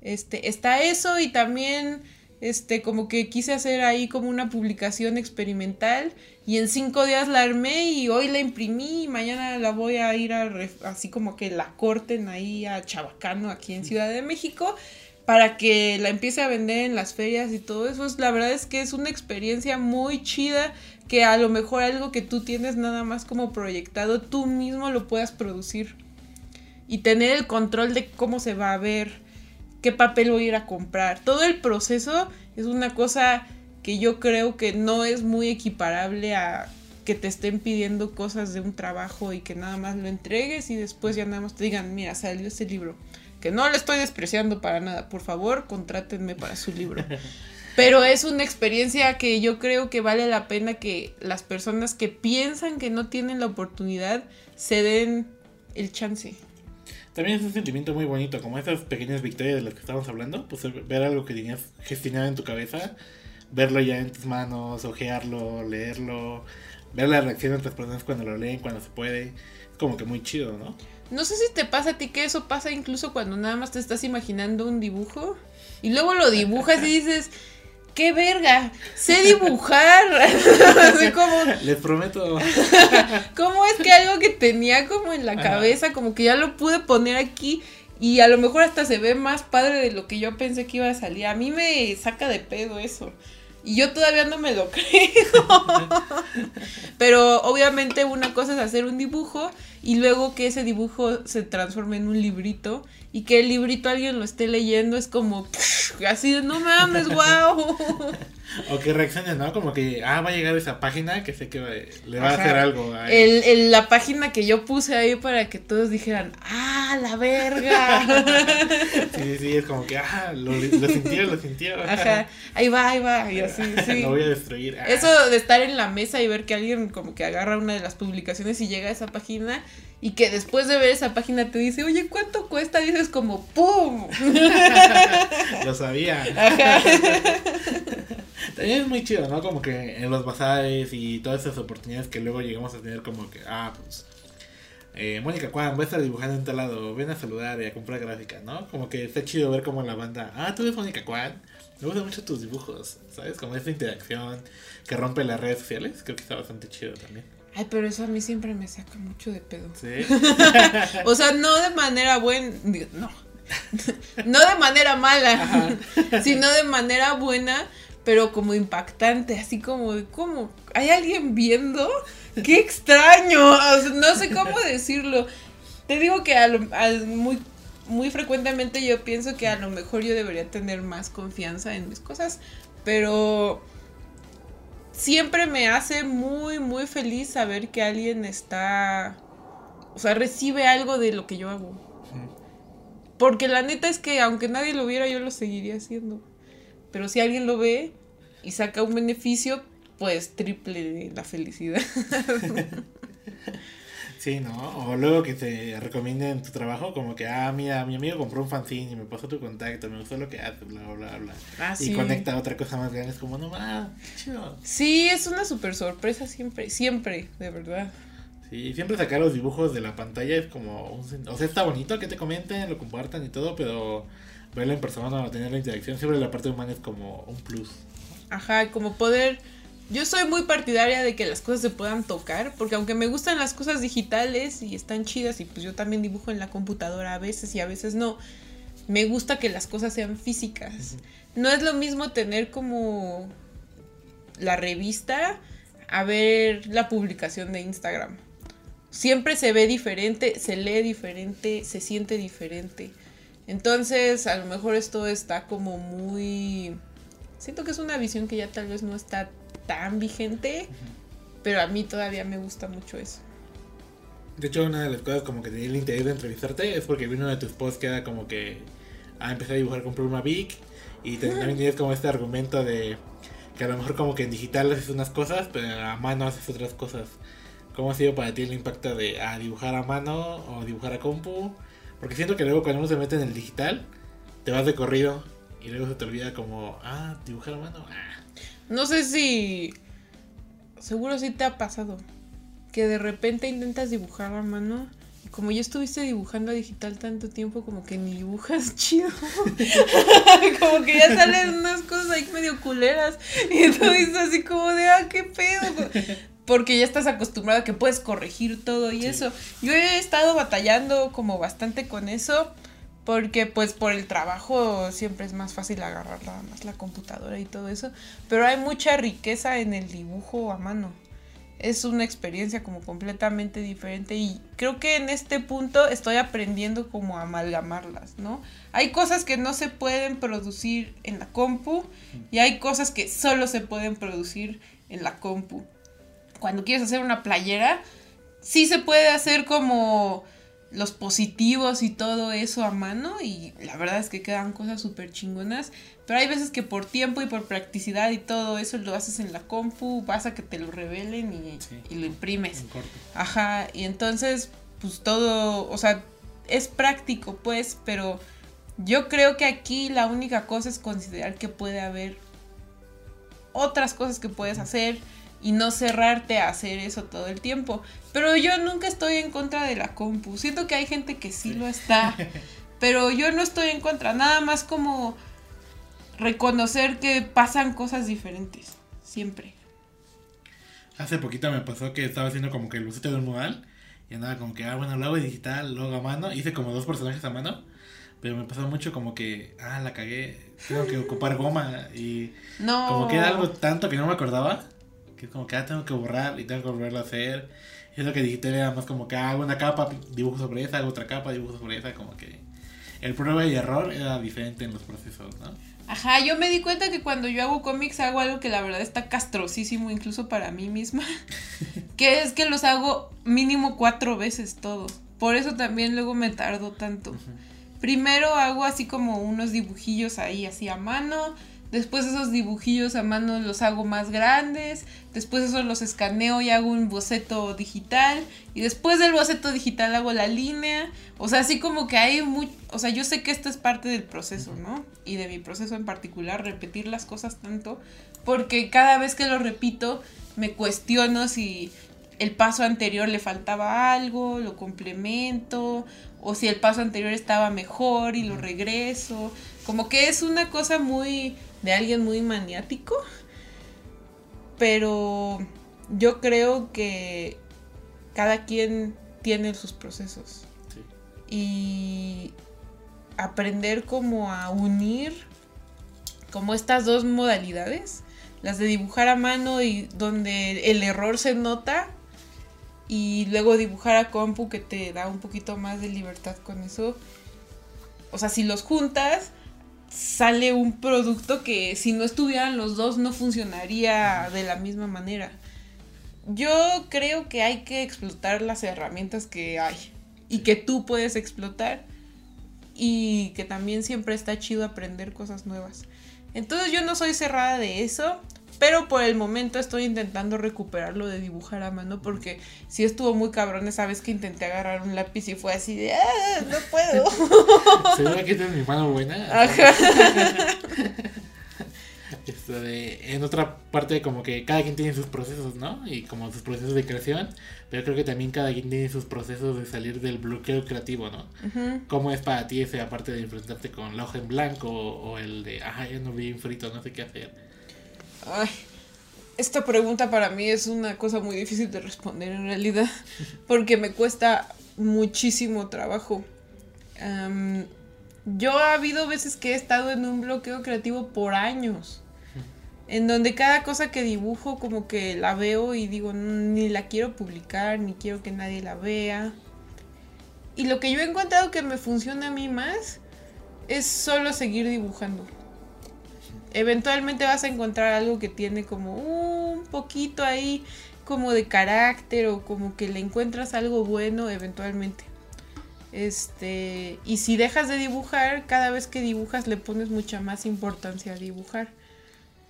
Este, está eso y también este, como que quise hacer ahí como una publicación experimental y en cinco días la armé y hoy la imprimí y mañana la voy a ir a, así como que la corten ahí a Chabacano aquí en Ciudad de México para que la empiece a vender en las ferias y todo eso. La verdad es que es una experiencia muy chida que a lo mejor algo que tú tienes nada más como proyectado, tú mismo lo puedas producir y tener el control de cómo se va a ver qué papel voy a ir a comprar. Todo el proceso es una cosa que yo creo que no es muy equiparable a que te estén pidiendo cosas de un trabajo y que nada más lo entregues y después ya nada más te digan, mira, salió este libro. Que no le estoy despreciando para nada, por favor, contrátenme para su libro. Pero es una experiencia que yo creo que vale la pena que las personas que piensan que no tienen la oportunidad se den el chance. También es un sentimiento muy bonito, como esas pequeñas victorias de las que estábamos hablando, pues ver algo que tenías gestionado en tu cabeza, verlo ya en tus manos, ojearlo, leerlo, ver la reacción de otras personas cuando lo leen, cuando se puede, es como que muy chido, ¿no? No sé si te pasa a ti que eso pasa incluso cuando nada más te estás imaginando un dibujo y luego lo dibujas y dices, ¡qué verga! ¡Sé dibujar! Así como... Les prometo. ¿Cómo es que algo que tenía como en la cabeza, como que ya lo pude poner aquí y a lo mejor hasta se ve más padre de lo que yo pensé que iba a salir? A mí me saca de pedo eso. Y yo todavía no me lo creo. Pero obviamente una cosa es hacer un dibujo y luego que ese dibujo se transforme en un librito y que el librito alguien lo esté leyendo es como así de no mames, wow. O que reaccione, ¿no? Como que, ah, va a llegar esa página que sé que le va a hacer algo. El, la página que yo puse ahí para que todos dijeran, ah, la verga. sí, sí, es como que, ah, lo, lo sintió, lo sintió. Ajá, ahí va, ahí va, y así, sí. lo voy a destruir. Ah. Eso de estar en la mesa y ver que alguien como que agarra una de las publicaciones y llega a esa página y que después de ver esa página te dice, oye, ¿cuánto cuesta? dices como, ¡pum! Lo sabía. También es muy chido, ¿no? Como que en los bazares y todas esas oportunidades que luego llegamos a tener como que, ah, pues... Eh, Mónica Juan, voy a estar dibujando en tal lado, ven a saludar y a comprar gráfica, ¿no? Como que está chido ver como la banda, ah, tú eres Mónica Juan, me gustan mucho tus dibujos, ¿sabes? Como esa interacción que rompe las redes sociales, creo que está bastante chido también. Ay, pero eso a mí siempre me saca mucho de pedo. ¿Sí? o sea, no de manera buena, no. no de manera mala, sino de manera buena, pero como impactante, así como de cómo hay alguien viendo, qué extraño, no sé cómo decirlo. Te digo que muy muy frecuentemente yo pienso que a lo mejor yo debería tener más confianza en mis cosas, pero siempre me hace muy, muy feliz saber que alguien está, o sea, recibe algo de lo que yo hago. Porque la neta es que aunque nadie lo viera, yo lo seguiría haciendo. Pero si alguien lo ve y saca un beneficio, pues triple la felicidad. Sí, ¿no? O luego que te recomienden tu trabajo, como que, ah, mira, mi amigo compró un fanzine y me pasó tu contacto, me gustó lo que hace, bla, bla, bla. Ah, y conecta a otra cosa más grande, es como, no más, chido. Sí, es una super sorpresa siempre, siempre, de verdad. Sí, siempre sacar los dibujos de la pantalla es como, un, o sea, está bonito que te comenten, lo compartan y todo, pero verlo en persona o tener la interacción, siempre la parte humana es como un plus. Ajá, como poder yo soy muy partidaria de que las cosas se puedan tocar, porque aunque me gustan las cosas digitales y están chidas, y pues yo también dibujo en la computadora a veces y a veces no, me gusta que las cosas sean físicas. No es lo mismo tener como la revista a ver la publicación de Instagram. Siempre se ve diferente, se lee diferente, se siente diferente. Entonces, a lo mejor esto está como muy... Siento que es una visión que ya tal vez no está tan vigente, pero a mí todavía me gusta mucho eso. De hecho, una de las cosas como que tenía el interés de entrevistarte es porque vino uno de tus posts que era como que a empezar a dibujar con Pluma Big y también tienes como este argumento de que a lo mejor como que en digital haces unas cosas, pero a mano haces otras cosas. ¿Cómo ha sido para ti el impacto de ah, dibujar a mano o dibujar a compu? Porque siento que luego cuando uno se mete en el digital, te vas de corrido y luego se te olvida como, ah, dibujar a mano. Ah. No sé si... Seguro sí te ha pasado. Que de repente intentas dibujar a mano. y Como ya estuviste dibujando a digital tanto tiempo, como que ni dibujas chido. como que ya salen unas cosas ahí medio culeras. Y tú así como de, ah, qué pedo. Porque ya estás acostumbrado a que puedes corregir todo y Sí. eso. Yo he estado batallando como bastante con eso. Porque pues por el trabajo siempre es más fácil agarrar nada más la computadora y todo eso. Pero hay mucha riqueza en el dibujo a mano. Es una experiencia como completamente diferente y creo que en este punto estoy aprendiendo como a amalgamarlas, ¿no? Hay cosas que no se pueden producir en la compu y hay cosas que solo se pueden producir en la compu. Cuando quieres hacer una playera, sí se puede hacer como los positivos y todo eso a mano y la verdad es que quedan cosas súper chingonas, pero hay veces que por tiempo y por practicidad y todo eso lo haces en la compu, vas a que te lo revelen y, Sí. y lo imprimes. Ajá, y entonces pues todo, o sea, es práctico pues, pero yo creo que aquí la única cosa es considerar que puede haber otras cosas que puedes hacer y no cerrarte a hacer eso todo el tiempo. Pero yo nunca estoy en contra de la compu. Siento que hay gente que sí, lo está. Pero yo no estoy en contra. Nada más como reconocer que pasan cosas diferentes. Siempre. Hace poquito me pasó que estaba haciendo como que el boceto de un modal y andaba como que, ah, bueno, lo hago digital, lo hago a mano. Hice como dos personajes a mano, pero me pasó mucho como que, ah, la cagué, tengo que ocupar goma y No. como que era algo tanto que no me acordaba, que es como que, ah, tengo que borrar y tengo que volverlo a hacer. Y es lo que digital era más como que ah, hago una capa, dibujo sobre esa, hago otra capa, dibujo sobre esa, como que el prueba y error era diferente en los procesos, ¿no? Ajá, yo me di cuenta que cuando yo hago cómics hago algo que la verdad está castrosísimo incluso para mí misma. que es que los hago mínimo cuatro veces todo. Por eso también luego me tardo tanto. Primero hago así como unos dibujillos ahí así a mano. Después esos dibujillos a mano los hago más grandes. Después esos los escaneo y hago un boceto digital. Y después del boceto digital hago la línea. O sea, así como que hay muy... O sea, yo sé que esto es parte del proceso, ¿no? Y de mi proceso en particular, repetir las cosas tanto. Porque cada vez que lo repito, me cuestiono si el paso anterior le faltaba algo, lo complemento, o si el paso anterior estaba mejor y lo regreso. Como que es una cosa muy de alguien muy maniático. Pero yo creo que cada quien tiene sus procesos. Sí. Y aprender como a unir como estas dos modalidades, las de dibujar a mano y donde el error se nota y luego dibujar a compu que te da un poquito más de libertad con eso. O sea, si los juntas, sale un producto que si no estuvieran los dos no funcionaría de la misma manera. Yo creo que hay que explotar las herramientas que hay y que tú puedes explotar y que también siempre está chido aprender cosas nuevas. Entonces yo no soy cerrada de eso, pero por el momento estoy intentando recuperar lo de dibujar a mano porque si estuvo muy cabrón esa vez que intenté agarrar un lápiz y fue así de, "Ah, no puedo. Seguro que tienes mi mano buena. Ajá. Esto de- en otra parte como que cada quien tiene sus procesos, ¿no? Y como sus procesos de creación, pero creo que también cada quien tiene sus procesos de salir del bloqueo creativo, ¿no? Ujú. ¿Cómo es para ti ese aparte de enfrentarte con la hoja en blanco o, o el de, ajá, ya no vi un frito, no sé qué hacer? Ay, esta pregunta para mí es una cosa muy difícil de responder en realidad, porque me cuesta muchísimo trabajo. Yo ha habido veces que he estado en un bloqueo creativo por años, en donde cada cosa que dibujo como que la veo y digo, "Mm, ni la quiero publicar, ni quiero que nadie la vea. Y lo que yo he encontrado que me funciona a mí más es solo seguir dibujando eventualmente vas a encontrar algo que tiene como un poquito ahí como de carácter o como que le encuentras algo bueno eventualmente. Este, y si dejas de dibujar, cada vez que dibujas le pones mucha más importancia a dibujar.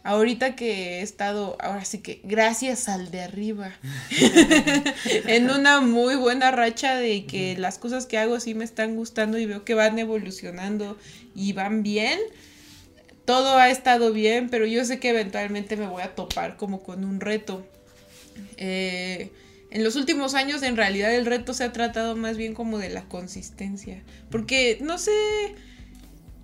ahorita que he estado, ahora sí que gracias al de arriba, en una muy buena racha de que las cosas que hago sí me están gustando y veo que van evolucionando y van bien. Todo ha estado bien, pero yo sé que eventualmente me voy a topar como con un reto. Eh, en los últimos años en realidad el reto se ha tratado más bien como de la consistencia. Porque, no sé,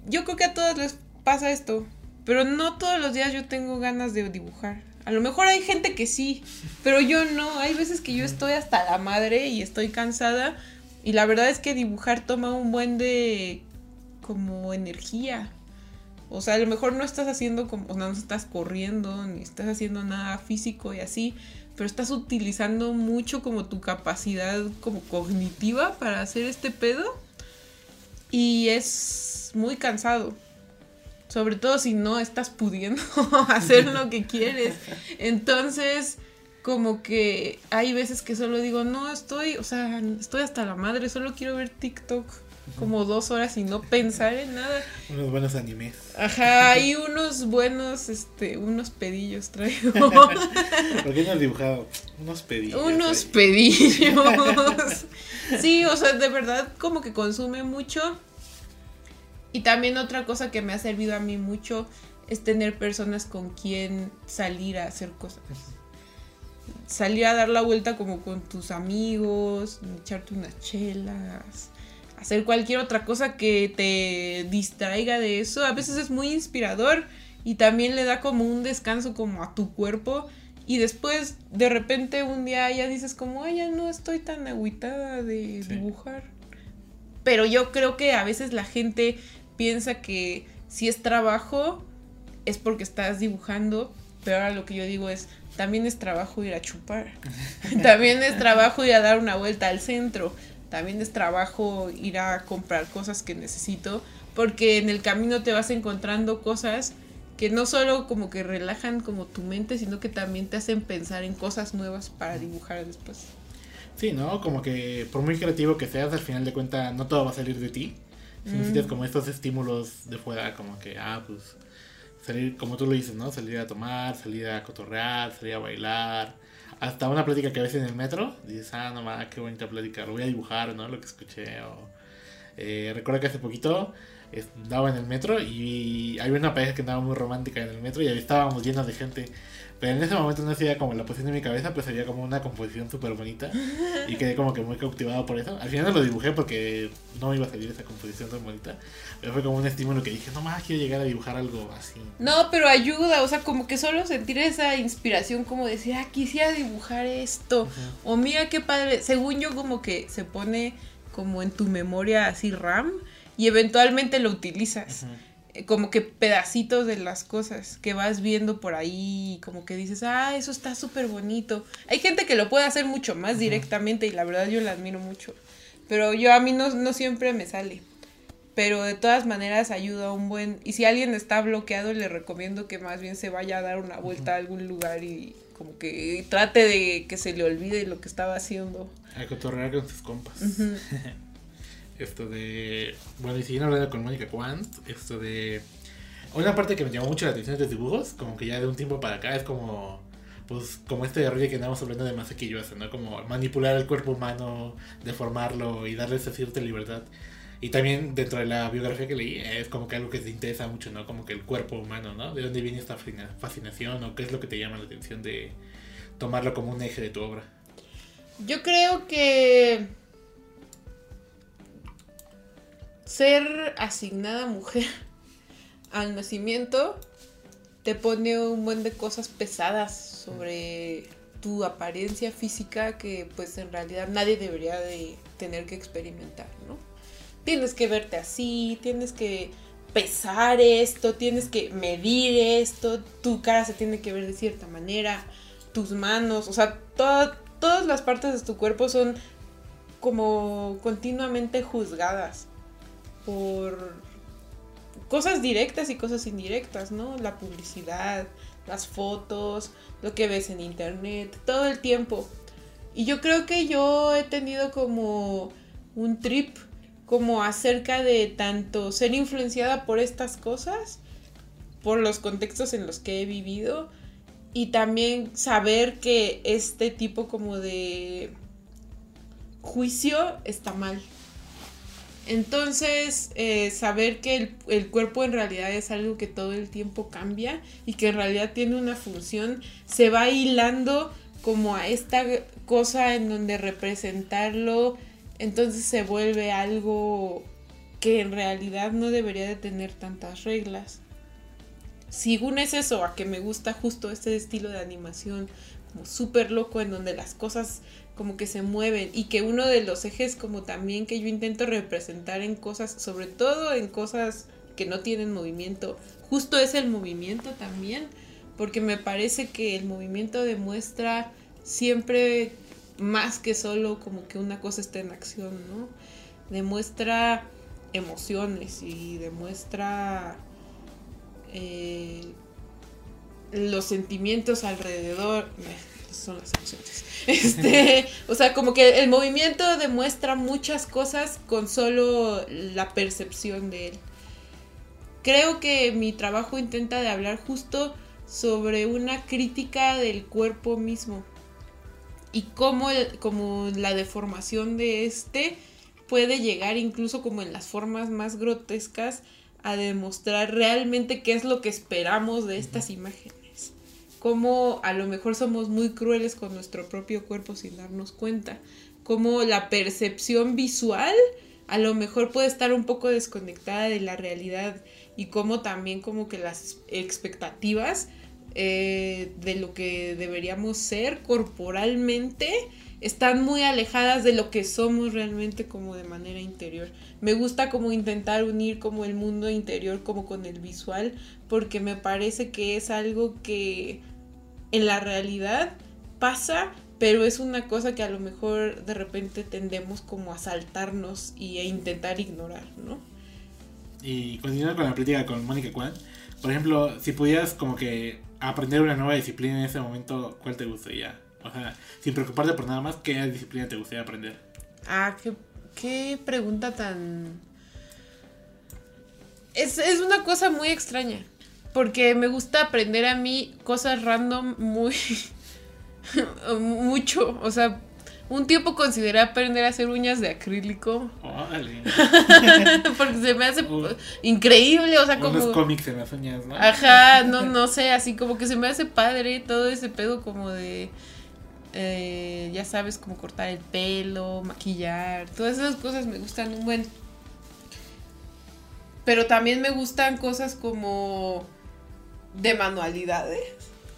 yo creo que a todos les pasa esto. Pero no todos los días yo tengo ganas de dibujar. A lo mejor hay gente que sí, pero yo no. Hay veces que yo estoy hasta la madre y estoy cansada. Y la verdad es que dibujar toma un buen de como energía. O sea, a lo mejor no estás haciendo como, no estás corriendo, ni estás haciendo nada físico y así, pero estás utilizando mucho como tu capacidad como cognitiva para hacer este pedo. Y es muy cansado. Sobre todo si no estás pudiendo hacer lo que quieres. Entonces, como que hay veces que solo digo, no, estoy, o sea, estoy hasta la madre, solo quiero ver TikTok como dos horas y no pensar en nada. Unos buenos animes. Ajá, y unos buenos, este, unos pedillos traigo. ¿Por qué no has dibujado? Unos pedillos. Unos pedillos. sí, o sea, de verdad como que consume mucho. Y también otra cosa que me ha servido a mí mucho es tener personas con quien salir a hacer cosas. Salir a dar la vuelta como con tus amigos, echarte unas chelas, hacer cualquier otra cosa que te distraiga de eso. A veces es muy inspirador y también le da como un descanso como a tu cuerpo. Y después de repente un día ya dices como, ay, ya no estoy tan agüitada de dibujar. Pero yo creo que a veces la gente piensa que si es trabajo es porque estás dibujando, pero ahora lo que yo digo es, también es trabajo ir a chupar, también es trabajo ir a dar una vuelta al centro, también es trabajo ir a comprar cosas que necesito, porque en el camino te vas encontrando cosas que no solo como que relajan como tu mente, sino que también te hacen pensar en cosas nuevas para dibujar después. Sí, ¿no? Como que por muy creativo que seas, al final de cuentas no todo va a salir de ti. Si necesitas mm. como estos estímulos de fuera, como que, ah, pues, salir, como tú lo dices, ¿no? Salir a tomar, salir a cotorrear, salir a bailar. Hasta una plática que ves en el metro, dices, ah, no mames, qué bonita plática, lo voy a dibujar, ¿no? Lo que escuché. O, eh, recuerdo que hace poquito andaba en el metro y había una pareja que andaba muy romántica en el metro y ahí estábamos llenos de gente. Pero en ese momento no hacía como la posición de mi cabeza, pues había como una composición súper bonita. Y quedé como que muy cautivado por eso. Al final no lo dibujé porque no iba a salir esa composición tan bonita. Pero fue como un estímulo que dije, no más, quiero llegar a dibujar algo así. No, pero ayuda, o sea, como que solo sentir esa inspiración, como decir, ah, quisiera dibujar esto. O mira qué padre. Según yo, como que se pone como en tu memoria así RAM y eventualmente lo utilizas. Como que pedacitos de las cosas que vas viendo por ahí, como que dices, ah, eso está súper bonito. Hay gente que lo puede hacer mucho más directamente y la verdad yo la admiro mucho. Pero yo a mí no, no siempre me sale. Pero de todas maneras ayuda un buen... Y si alguien está bloqueado, le recomiendo que más bien se vaya a dar una vuelta a algún lugar y como que trate de que se le olvide lo que estaba haciendo. A cotorrear con sus compas. Esto de. Bueno, y siguiendo hablando con Mónica Quant, esto de. Una parte que me llamó mucho la atención de los dibujos, como que ya de un tiempo para acá es como. Pues como este rollo que andamos hablando de Masaki ¿no? Como manipular el cuerpo humano, deformarlo y darle esa cierta libertad. Y también dentro de la biografía que leí, es como que algo que te interesa mucho, ¿no? Como que el cuerpo humano, ¿no? ¿De dónde viene esta fascinación o qué es lo que te llama la atención de tomarlo como un eje de tu obra? Yo creo que ser asignada mujer al nacimiento te pone un buen de cosas pesadas sobre tu apariencia física que pues en realidad nadie debería de tener que experimentar, ¿no? Tienes que verte así, tienes que pesar esto, tienes que medir esto, tu cara se tiene que ver de cierta manera, tus manos, o sea, todas las partes de tu cuerpo son como continuamente juzgadas por cosas directas y cosas indirectas, ¿no? La publicidad, las fotos, lo que ves en internet, todo el tiempo. Y yo creo que yo he tenido como un trip como acerca de tanto ser influenciada por estas cosas por los contextos en los que he vivido y también saber que este tipo como de juicio está mal. Entonces, eh, saber que el, cuerpo en realidad es algo que todo el tiempo cambia y que en realidad tiene una función, se va hilando como a esta cosa en donde representarlo, entonces se vuelve algo que en realidad no debería de tener tantas reglas. Si unes eso a que me gusta justo este estilo de animación como súper loco en donde las cosas como que se mueven y que uno de los ejes como también que yo intento representar en cosas, sobre todo en cosas que no tienen movimiento, justo es el movimiento también, porque me parece que el movimiento demuestra siempre más que solo como que una cosa está en acción, ¿no? Demuestra emociones y demuestra eh, los sentimientos alrededor. Son las emociones. Este, o sea, como que el movimiento demuestra muchas cosas con solo la percepción de él. Creo que mi trabajo intenta de hablar justo sobre una crítica del cuerpo mismo y cómo como la deformación de este puede llegar incluso como en las formas más grotescas a demostrar realmente qué es lo que esperamos de estas imágenes. Cómo a lo mejor somos muy crueles con nuestro propio cuerpo sin darnos cuenta. Cómo la percepción visual a lo mejor puede estar un poco desconectada de la realidad y cómo también como que las expectativas eh, de lo que deberíamos ser corporalmente están muy alejadas de lo que somos realmente como de manera interior. Me gusta como intentar unir como el mundo interior como con el visual porque me parece que es algo que en la realidad pasa pero es una cosa que a lo mejor de repente tendemos como a saltarnos y a intentar ignorar, ¿no? Y continuando con la plática con Mónica Kwan, por ejemplo, si pudieras como que aprender una nueva disciplina en ese momento, ¿cuál te gustaría? O sea, sin preocuparte por nada más, ¿qué disciplina te gustaría aprender? Ah, qué, qué pregunta tan... Es, es una cosa muy extraña. Porque me gusta aprender a mí cosas random muy... mucho. O sea, un tiempo consideré aprender a hacer uñas de acrílico. Porque se me hace increíble, o sea, como... Unos cómics en las uñas, ¿no? Ajá, no, no sé, así como que se me hace padre todo ese pedo como de... Eh, ya sabes, como cortar el pelo, maquillar, todas esas cosas me gustan un buen. Pero también me gustan cosas como de manualidades.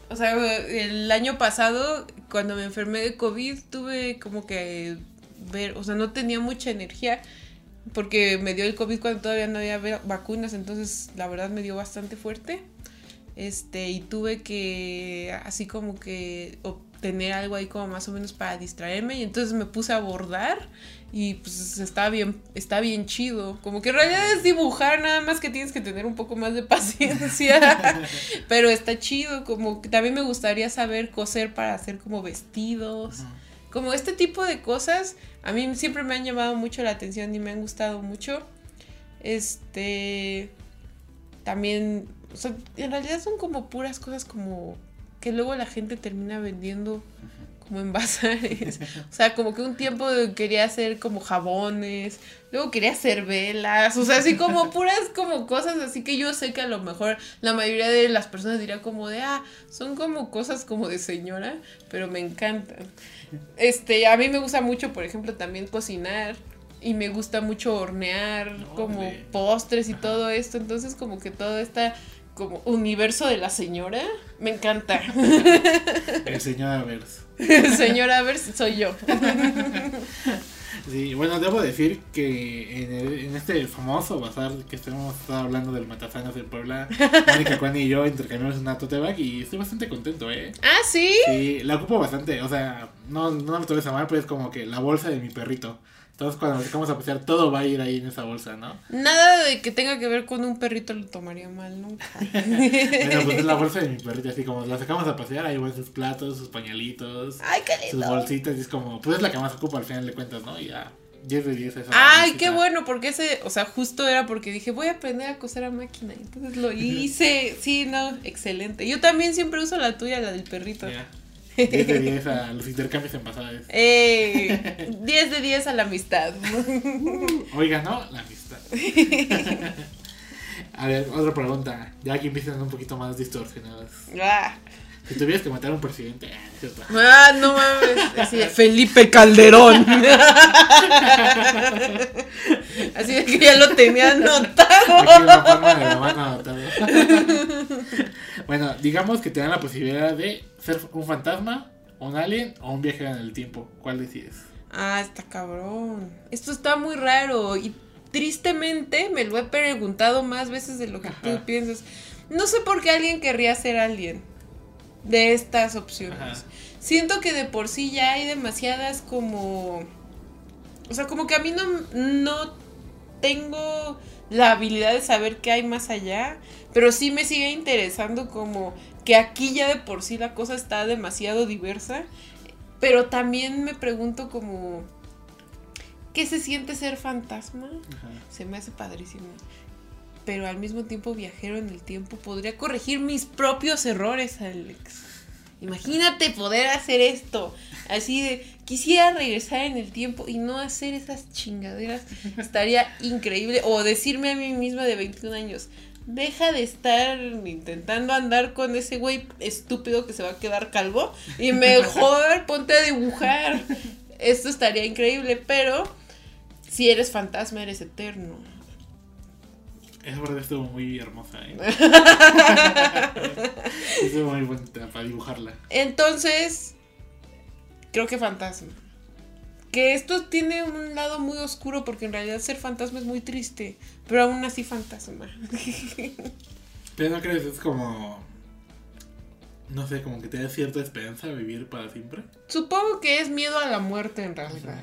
O sea, el año pasado, cuando me enfermé de COVID, tuve como que ver, o sea, no tenía mucha energía porque me dio el COVID cuando todavía no había vacunas, entonces la verdad me dio bastante fuerte. Este, y tuve que así como que tener algo ahí como más o menos para distraerme y entonces me puse a bordar y pues está bien, está bien chido. Como que en realidad es dibujar, nada más que tienes que tener un poco más de paciencia. Pero está chido, como que también me gustaría saber coser para hacer como vestidos. Como este tipo de cosas, a mí siempre me han llamado mucho la atención y me han gustado mucho. Este también, o sea, en realidad son como puras cosas como que luego la gente termina vendiendo como en bazares. o sea, como que un tiempo quería hacer como jabones, luego quería hacer velas, o sea, así como puras como cosas así que yo sé que a lo mejor la mayoría de las personas dirán como de, ah, son como cosas como de señora, pero me encantan. Este, a mí me gusta mucho, por ejemplo, también cocinar y me gusta mucho hornear como postres y todo esto, entonces como que todo está como universo de la señora, me encanta. El señor Avers. El señor Avers soy yo. Sí, bueno, debo decir que en, en este famoso bazar que estamos hablando del Matazanos de Puebla, Mónica Juan y yo intercambiamos una tote bag y estoy bastante contento, ¿eh? Ah, ¿sí? Sí, la ocupo bastante, o sea, no, no me tomes a mal, pero es como que la bolsa de mi perrito. Entonces cuando nos vamos a pasear todo va a ir ahí en esa bolsa, ¿no? Nada de que tenga que ver con un perrito lo tomaría mal nunca. bueno, pues es la bolsa de mi perrito, así como la sacamos a pasear, ahí van sus platos, sus pañalitos, Ay, qué lindo. sus bolsitas, y es como, pues es la que más ocupa al final de cuentas, ¿no? Y ya 10 de 10 esa Ay, qué bueno, porque ese, o sea, justo era porque dije, voy a aprender a coser a máquina. Entonces lo hice. Sí, no, excelente. Yo también siempre uso la tuya, la del perrito. Mira, 10 de 10 a los intercambios en pasadas. Eh, 10 de 10 a la amistad. Oiga, ¿no? La amistad. A ver, otra pregunta. Ya que empiezan un poquito más distorsionadas. Ah, Si tuvieras que matar a un presidente, ah, es cierto. ah, no mames. Así de Felipe Calderón. Así de que ya lo tenía anotado. Aquí una forma de la mano anotada. Bueno, digamos que te dan la posibilidad de ser un fantasma, un alien o un viajero en el tiempo. ¿Cuál decides? Ah, está cabrón. Esto está muy raro y tristemente me lo he preguntado más veces de lo que Ajá. tú piensas. No sé por qué alguien querría ser alguien de estas opciones. Ajá. Siento que de por sí ya hay demasiadas como... O sea, como que a mí no, no tengo la habilidad de saber qué hay más allá, pero sí me sigue interesando como que aquí ya de por sí la cosa está demasiado diversa, pero también me pregunto como... ¿Qué se siente ser fantasma? Ajá. Se me hace padrísimo. Pero al mismo tiempo viajero en el tiempo podría corregir mis propios errores, Alex. Imagínate poder hacer esto. Así de, quisiera regresar en el tiempo y no hacer esas chingaderas. Estaría increíble. O decirme a mí misma de 21 años, deja de estar intentando andar con ese güey estúpido que se va a quedar calvo y mejor ponte a dibujar. Esto estaría increíble, pero si eres fantasma, eres eterno. Esa parte estuvo muy hermosa, ¿eh? estuvo muy bonita para dibujarla. Entonces, creo que fantasma. Que esto tiene un lado muy oscuro porque en realidad ser fantasma es muy triste, pero aún así fantasma. Pero no crees, es como. No sé, como que te da cierta esperanza de vivir para siempre. Supongo que es miedo a la muerte en realidad.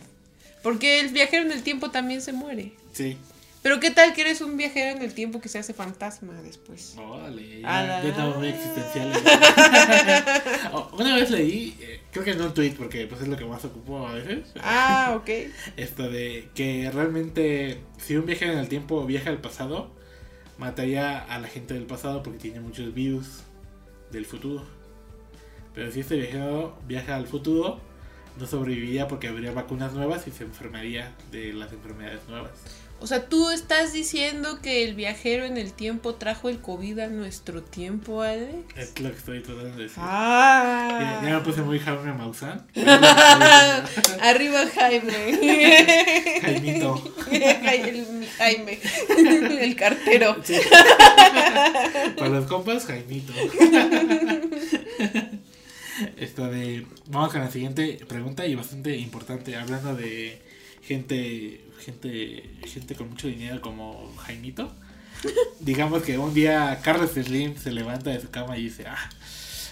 Porque el viajero en el tiempo también se muere. Sí. Pero qué tal que eres un viajero en el tiempo que se hace fantasma después. Órale, ya, ya estamos muy existenciales. Oh, Una vez leí, eh, creo que en un tweet, porque pues es lo que más ocupo a veces. Ah, ok. Esto de que realmente si un viaje en el tiempo viaja al pasado, mataría a la gente del pasado porque tiene muchos virus del futuro. Pero si este viajero viaja al futuro, no sobreviviría porque habría vacunas nuevas y se enfermaría de las enfermedades nuevas. O sea, tú estás diciendo que el viajero en el tiempo trajo el COVID a nuestro tiempo, Alex. Es lo que estoy tratando de decir. Ah. Ya, ya me puse muy Jaime Maussan. Arriba Jaime. Jaimito. el, Jaime. El cartero. Sí. Para los compas, Jaimito. Esto de. Vamos con la siguiente pregunta y bastante importante. Hablando de gente. Gente. Gente con mucho dinero como Jaimito. Digamos que un día Carlos Slim se levanta de su cama y dice, ah,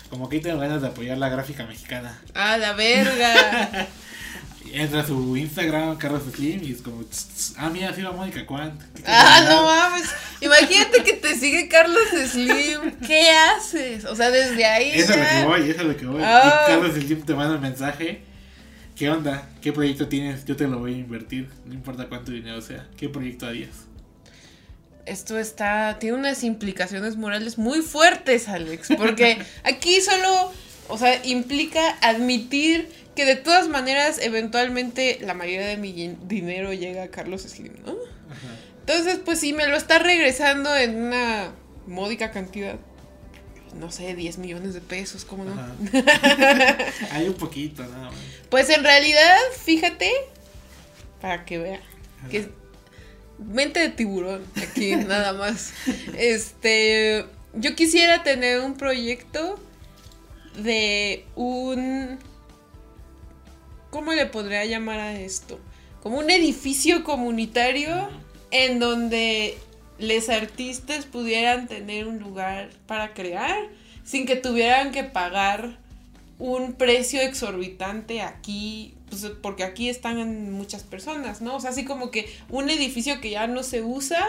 como que tengo ganas de apoyar la gráfica mexicana. Ah, la verga. Entra a su Instagram, Carlos Slim, y es como, "Tss, tss, ah, mira, sí va Mónica Quant. Ah, no mames. Imagínate que te sigue Carlos Slim. ¿Qué haces? O sea, desde ahí. Eso es lo que voy, eso es lo que voy. Ah. Y Carlos Slim te manda un mensaje. ¿Qué onda? ¿Qué proyecto tienes? Yo te lo voy a invertir. No importa cuánto dinero sea. ¿Qué proyecto harías? Esto está. Tiene unas implicaciones morales muy fuertes, Alex. Porque aquí solo. O sea, implica admitir que de todas maneras, eventualmente, la mayoría de mi din- dinero llega a Carlos Slim, ¿no? Entonces, pues si me lo está regresando en una módica cantidad. No sé, 10 millones de pesos, ¿cómo no? Hay un poquito, nada más. Pues en realidad, fíjate, para que vean, que mente de tiburón aquí nada más. Este, yo quisiera tener un proyecto de un ¿cómo le podría llamar a esto? Como un edificio comunitario en donde los artistas pudieran tener un lugar para crear sin que tuvieran que pagar un precio exorbitante aquí, pues, porque aquí están muchas personas, ¿no? O sea, así como que un edificio que ya no se usa,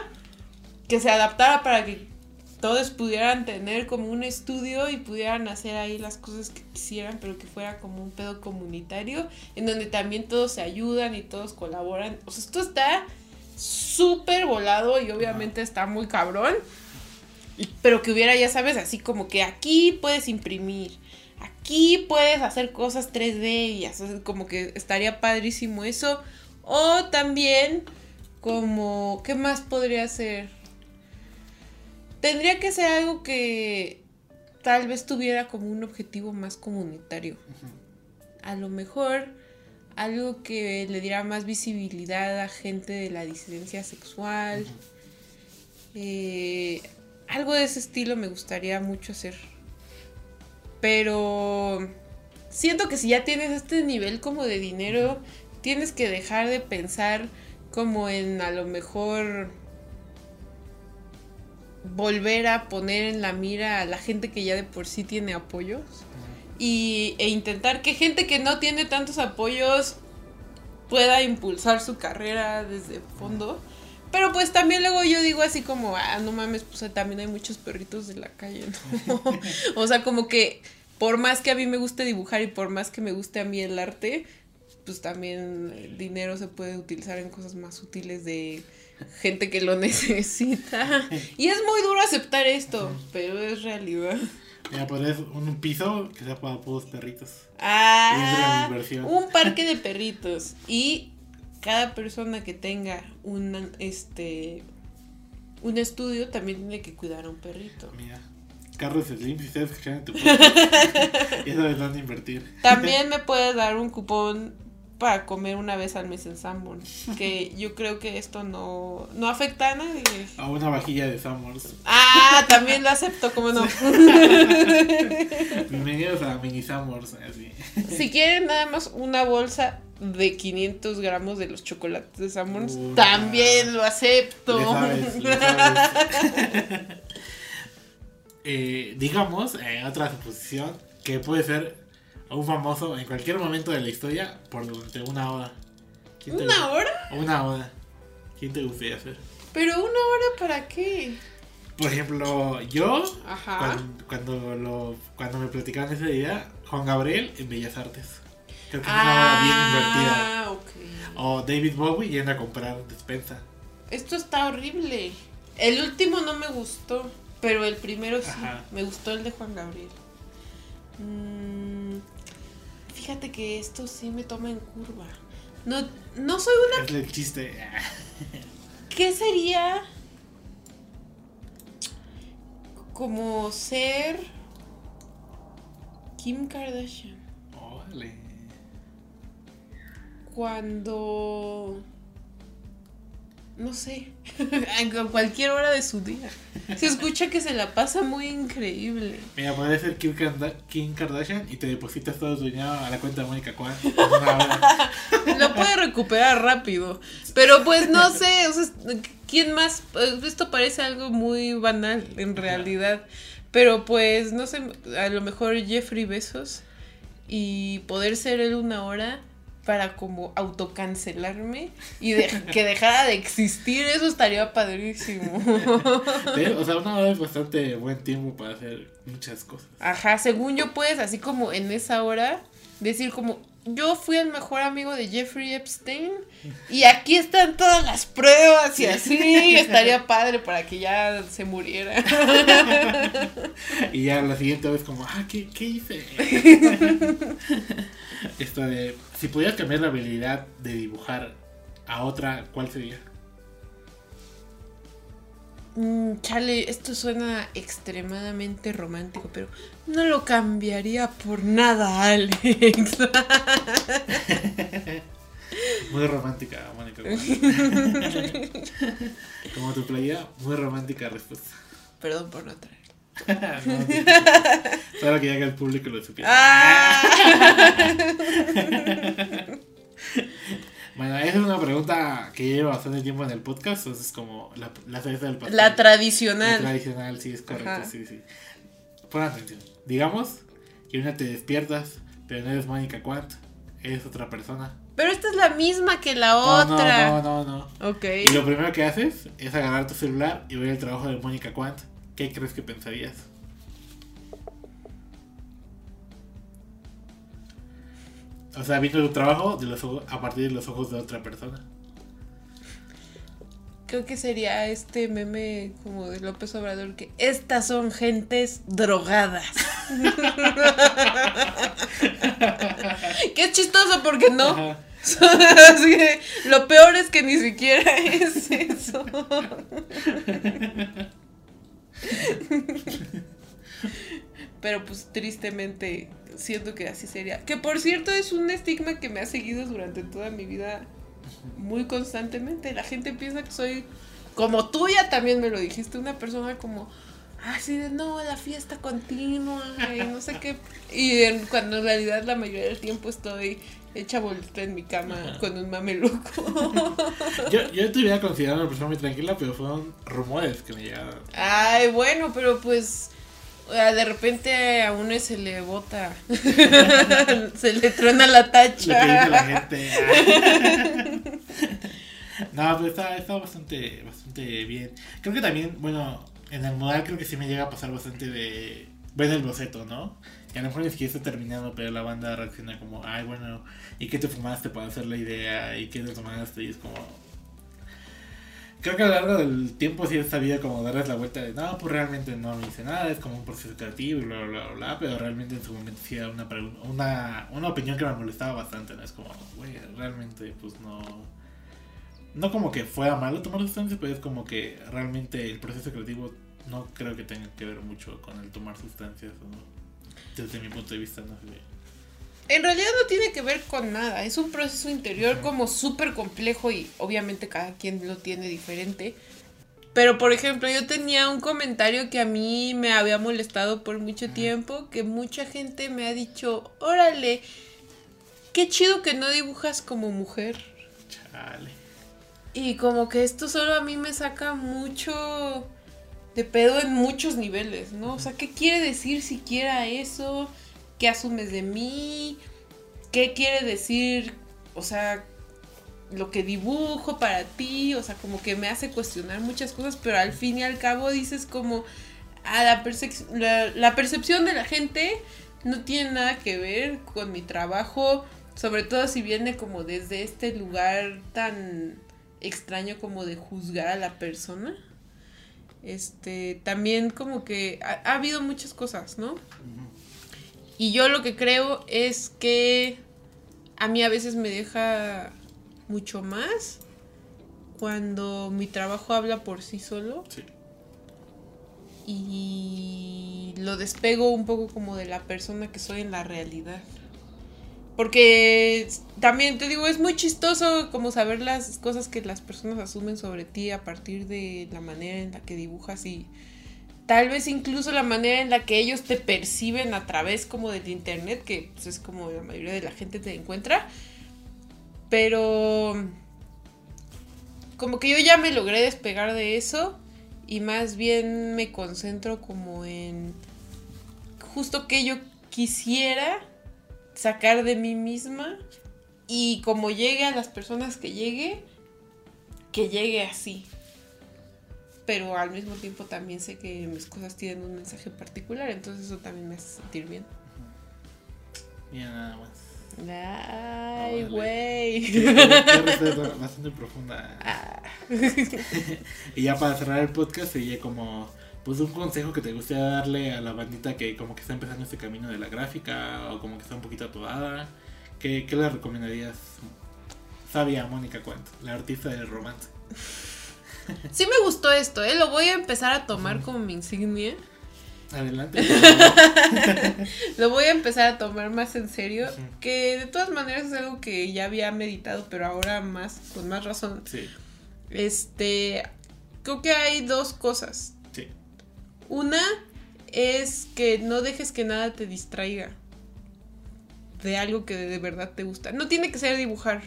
que se adaptara para que todos pudieran tener como un estudio y pudieran hacer ahí las cosas que quisieran, pero que fuera como un pedo comunitario, en donde también todos se ayudan y todos colaboran. O sea, esto está súper volado y obviamente está muy cabrón. Pero que hubiera, ya sabes, así como que aquí puedes imprimir, aquí puedes hacer cosas 3D y así, como que estaría padrísimo eso. O también como, ¿qué más podría ser? Tendría que ser algo que tal vez tuviera como un objetivo más comunitario. A lo mejor algo que le diera más visibilidad a gente de la disidencia sexual. Eh, algo de ese estilo me gustaría mucho hacer. Pero siento que si ya tienes este nivel como de dinero, tienes que dejar de pensar como en a lo mejor volver a poner en la mira a la gente que ya de por sí tiene apoyos y, e intentar que gente que no tiene tantos apoyos pueda impulsar su carrera desde fondo. Pero pues también luego yo digo así como, ah, no mames, pues también hay muchos perritos de la calle, ¿no? o sea, como que por más que a mí me guste dibujar y por más que me guste a mí el arte, pues también el dinero se puede utilizar en cosas más útiles de gente que lo necesita. Y es muy duro aceptar esto, pero es realidad. Mira, podrías un piso que sea para puros perritos. Ah, un parque de perritos. Y cada persona que tenga un, este, un estudio también tiene que cuidar a un perrito. Mira. Carlos Slim, si estás escuchando tu podcast, ya sabes dónde invertir. También me puedes dar un cupón para comer una vez al mes en Sanborns. Que yo creo que esto no, no afecta a nadie. A una vajilla de Sanborns. Ah, también lo acepto, ¿cómo no? Bienvenidos a Mini Sanborns. Así. Si quieren nada más una bolsa de 500 gramos de los chocolates de Sanborns, también lo acepto. eh, digamos, eh, otra suposición, que puede ser un famoso en cualquier momento de la historia por durante una hora. ¿Una hora? Una hora. ¿Quién te gustaría hacer? ¿Pero una hora para qué? Por ejemplo, yo, Cuando, lo, cuando me platicaban esa idea, Juan Gabriel en Bellas Artes. Creo que es una hora bien ah, invertida. O David Bowie yendo a comprar despensa. Esto está horrible. El último no me gustó, pero el primero sí. Me gustó el de Juan Gabriel. Mmm fíjate que esto sí me toma en curva. No, no soy una. Es el chiste. ¿Qué sería como ser Kim Kardashian? Órale. Cuando no sé, a cualquier hora de su día. Se escucha que se la pasa muy increíble. Mira, puede ser Kim, Kardashian y te depositas todo tu dinero a la cuenta de Mónica Kwan. Lo puede recuperar rápido. Pero pues no sé, o sea, ¿quién más? Esto parece algo muy banal en realidad. Pero pues no sé, a lo mejor Jeffrey Besos y poder ser él una hora para como autocancelarme y que dejara de existir, eso estaría padrísimo. o sea, una hora es bastante buen tiempo para hacer muchas cosas. Ajá, según yo puedes así como en esa hora decir como yo fui el mejor amigo de Jeffrey Epstein y aquí están todas las pruebas y así estaría padre para que ya se muriera. y ya la siguiente vez como, ah, ¿qué, qué hice? Esto de, si pudieras cambiar la habilidad de dibujar a otra, ¿cuál sería? Mm, chale, esto suena extremadamente romántico, pero no lo cambiaría por nada, Alex. muy romántica, Mónica. Como tu playa, muy romántica respuesta. Perdón por no traer. Para que ya el público lo supiera. Ah. bueno, esa es una pregunta que lleva bastante tiempo en el podcast, entonces es como la, la del pastel. La tradicional. La tradicional, sí, es correcto, sí, sí. Pon atención. Digamos que una te despiertas, pero no eres Mónica Quant, eres otra persona. Pero esta es la misma que la otra. No, no, no, no. Ok. Y lo primero que haces es agarrar tu celular y ver el trabajo de Mónica Quant ¿qué crees que pensarías? O sea, viendo tu trabajo de los ojos- a partir de los ojos de otra persona. Creo que sería este meme como de López Obrador que estas son gentes drogadas. que es chistoso porque no. Ajá. Así que lo peor es que ni siquiera es eso. Pero pues tristemente siento que así sería. Que por cierto es un estigma que me ha seguido durante toda mi vida muy constantemente. La gente piensa que soy como tuya también me lo dijiste, una persona como así de no, la fiesta continua y no sé qué. Y en- cuando en realidad la mayoría del tiempo estoy hecha bolita en mi cama Ajá. con un mameluco. Yo, yo te hubiera considerado una persona muy tranquila, pero fueron rumores que me llegaron. Ay, bueno, pero pues de repente a uno se le bota, se le truena la Lo que dice la tacha. gente. no, pero está, está bastante, bastante bien. Creo que también, bueno, en el modal creo que sí me llega a pasar bastante de ver el boceto, ¿no? Que a lo mejor ni siquiera está terminado, pero la banda reacciona como, ay, bueno, ¿y qué te fumaste para hacer la idea? ¿Y qué te tomaste? Y es como... Creo que a lo largo del tiempo sí he sabido como darles la vuelta de, no, pues realmente no me hice nada, es como un proceso creativo y bla, bla, bla, bla, pero realmente en su momento sí era una, una, una opinión que me molestaba bastante, ¿no? Es como, güey, realmente pues no... No como que fuera malo tomar sustancias, pero es como que realmente el proceso creativo no creo que tenga que ver mucho con el tomar sustancias, ¿no? Desde mi punto de vista, no. En realidad no tiene que ver con nada, es un proceso interior como súper complejo y obviamente cada quien lo tiene diferente. Pero por ejemplo, yo tenía un comentario que a mí me había molestado por mucho tiempo, que mucha gente me ha dicho, órale, qué chido que no dibujas como mujer. Chale. Y como que esto solo a mí me saca mucho de pedo en muchos niveles, ¿no? O sea, ¿qué quiere decir siquiera eso? ¿Qué asumes de mí? ¿Qué quiere decir, o sea, lo que dibujo para ti? O sea, como que me hace cuestionar muchas cosas, pero al fin y al cabo dices como, a percep- la, la percepción de la gente no tiene nada que ver con mi trabajo, sobre todo si viene como desde este lugar tan extraño como de juzgar a la persona. Este, también como que ha, ha habido muchas cosas, ¿no? Y yo lo que creo es que a mí a veces me deja mucho más cuando mi trabajo habla por sí solo Sí. y lo despego un poco como de la persona que soy en la realidad. Porque también te digo, es muy chistoso como saber las cosas que las personas asumen sobre ti a partir de la manera en la que dibujas y tal vez incluso la manera en la que ellos te perciben a través como del internet, que pues, es como la mayoría de la gente te encuentra. Pero como que yo ya me logré despegar de eso y más bien me concentro como en justo que yo quisiera sacar de mí misma y como llegue a las personas que llegue, que llegue así. Pero al mismo tiempo también sé que mis cosas tienen un mensaje particular, entonces eso también me hace sentir bien. Mira nada más. Ay, güey. Bastante profunda. Ah. Y ya para cerrar el podcast sería como pues un consejo que te gustaría darle a la bandita que como que está empezando este camino de la gráfica o como que está un poquito atorada. ¿Qué, qué le recomendarías? Sabia Mónica Cuento, la artista del romance. Sí me gustó esto, ¿eh? Lo voy a empezar a tomar como mi insignia. Adelante. Lo voy a empezar a tomar más en serio. Ujú. Que de todas maneras es algo que ya había meditado, pero ahora más, con más razón. sí, Este, creo que hay dos cosas. Una es que no dejes que nada te distraiga de algo que de verdad te gusta. No tiene que ser dibujar.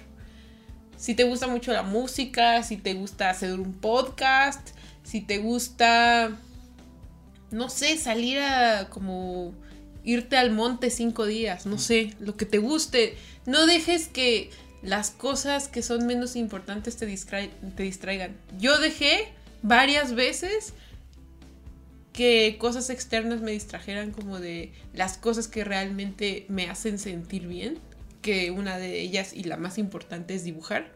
Si te gusta mucho la música, si te gusta hacer un podcast, si te gusta, no sé, salir a como irte al monte cinco días, no sé, lo que te guste. No dejes que las cosas que son menos importantes te, te distraigan. Yo dejé varias veces que cosas externas me distrajeran como de las cosas que realmente me hacen sentir bien, que una de ellas y la más importante es dibujar.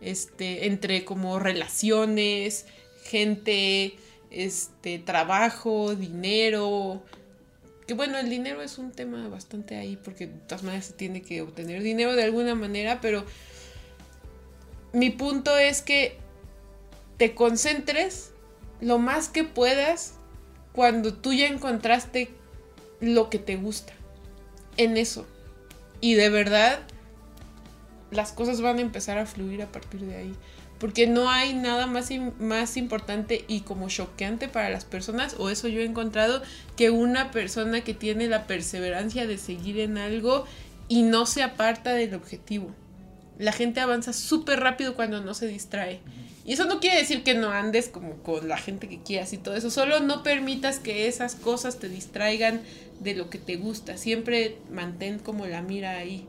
Este, entre como relaciones, gente, este, trabajo, dinero. Que bueno, el dinero es un tema bastante ahí porque de todas maneras se tiene que obtener dinero de alguna manera, pero mi punto es que te concentres lo más que puedas cuando tú ya encontraste lo que te gusta en eso. Y de verdad, las cosas van a empezar a fluir a partir de ahí. Porque no hay nada más, más importante y como choqueante para las personas, o eso yo he encontrado, que una persona que tiene la perseverancia de seguir en algo y no se aparta del objetivo. La gente avanza súper rápido cuando no se distrae. Y eso no quiere decir que no andes como con la gente que quieras y todo eso. Solo no permitas que esas cosas te distraigan de lo que te gusta. Siempre mantén como la mira ahí.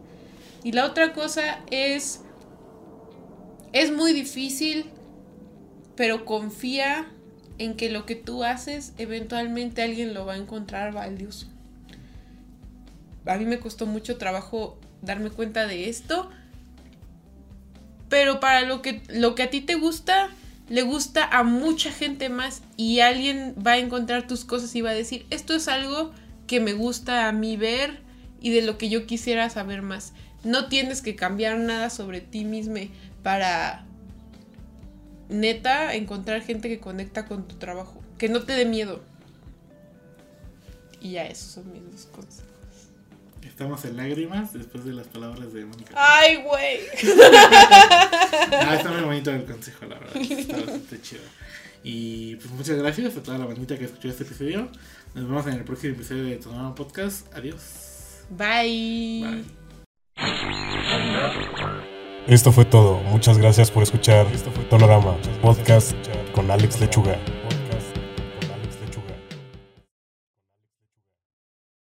Y la otra cosa es, es muy difícil, pero confía en que lo que tú haces eventualmente alguien lo va a encontrar valioso. A mí me costó mucho trabajo darme cuenta de esto pero para lo que, lo que a ti te gusta, le gusta a mucha gente más y alguien va a encontrar tus cosas y va a decir, esto es algo que me gusta a mí ver y de lo que yo quisiera saber más. No tienes que cambiar nada sobre ti mismo para neta encontrar gente que conecta con tu trabajo, que no te dé miedo. Y ya, esos son mis dos cosas. Estamos en lágrimas después de las palabras de Mónica. ¡Ay, güey! ah, está muy bonito el consejo, la verdad. Está bastante chido. Y pues muchas gracias a toda la bandita que escuchó este episodio. Nos vemos en el próximo episodio de nuevo podcast. Adiós. Bye. Bye. Esto fue todo. Muchas gracias por escuchar Tonorama Podcast con Alex Lechuga.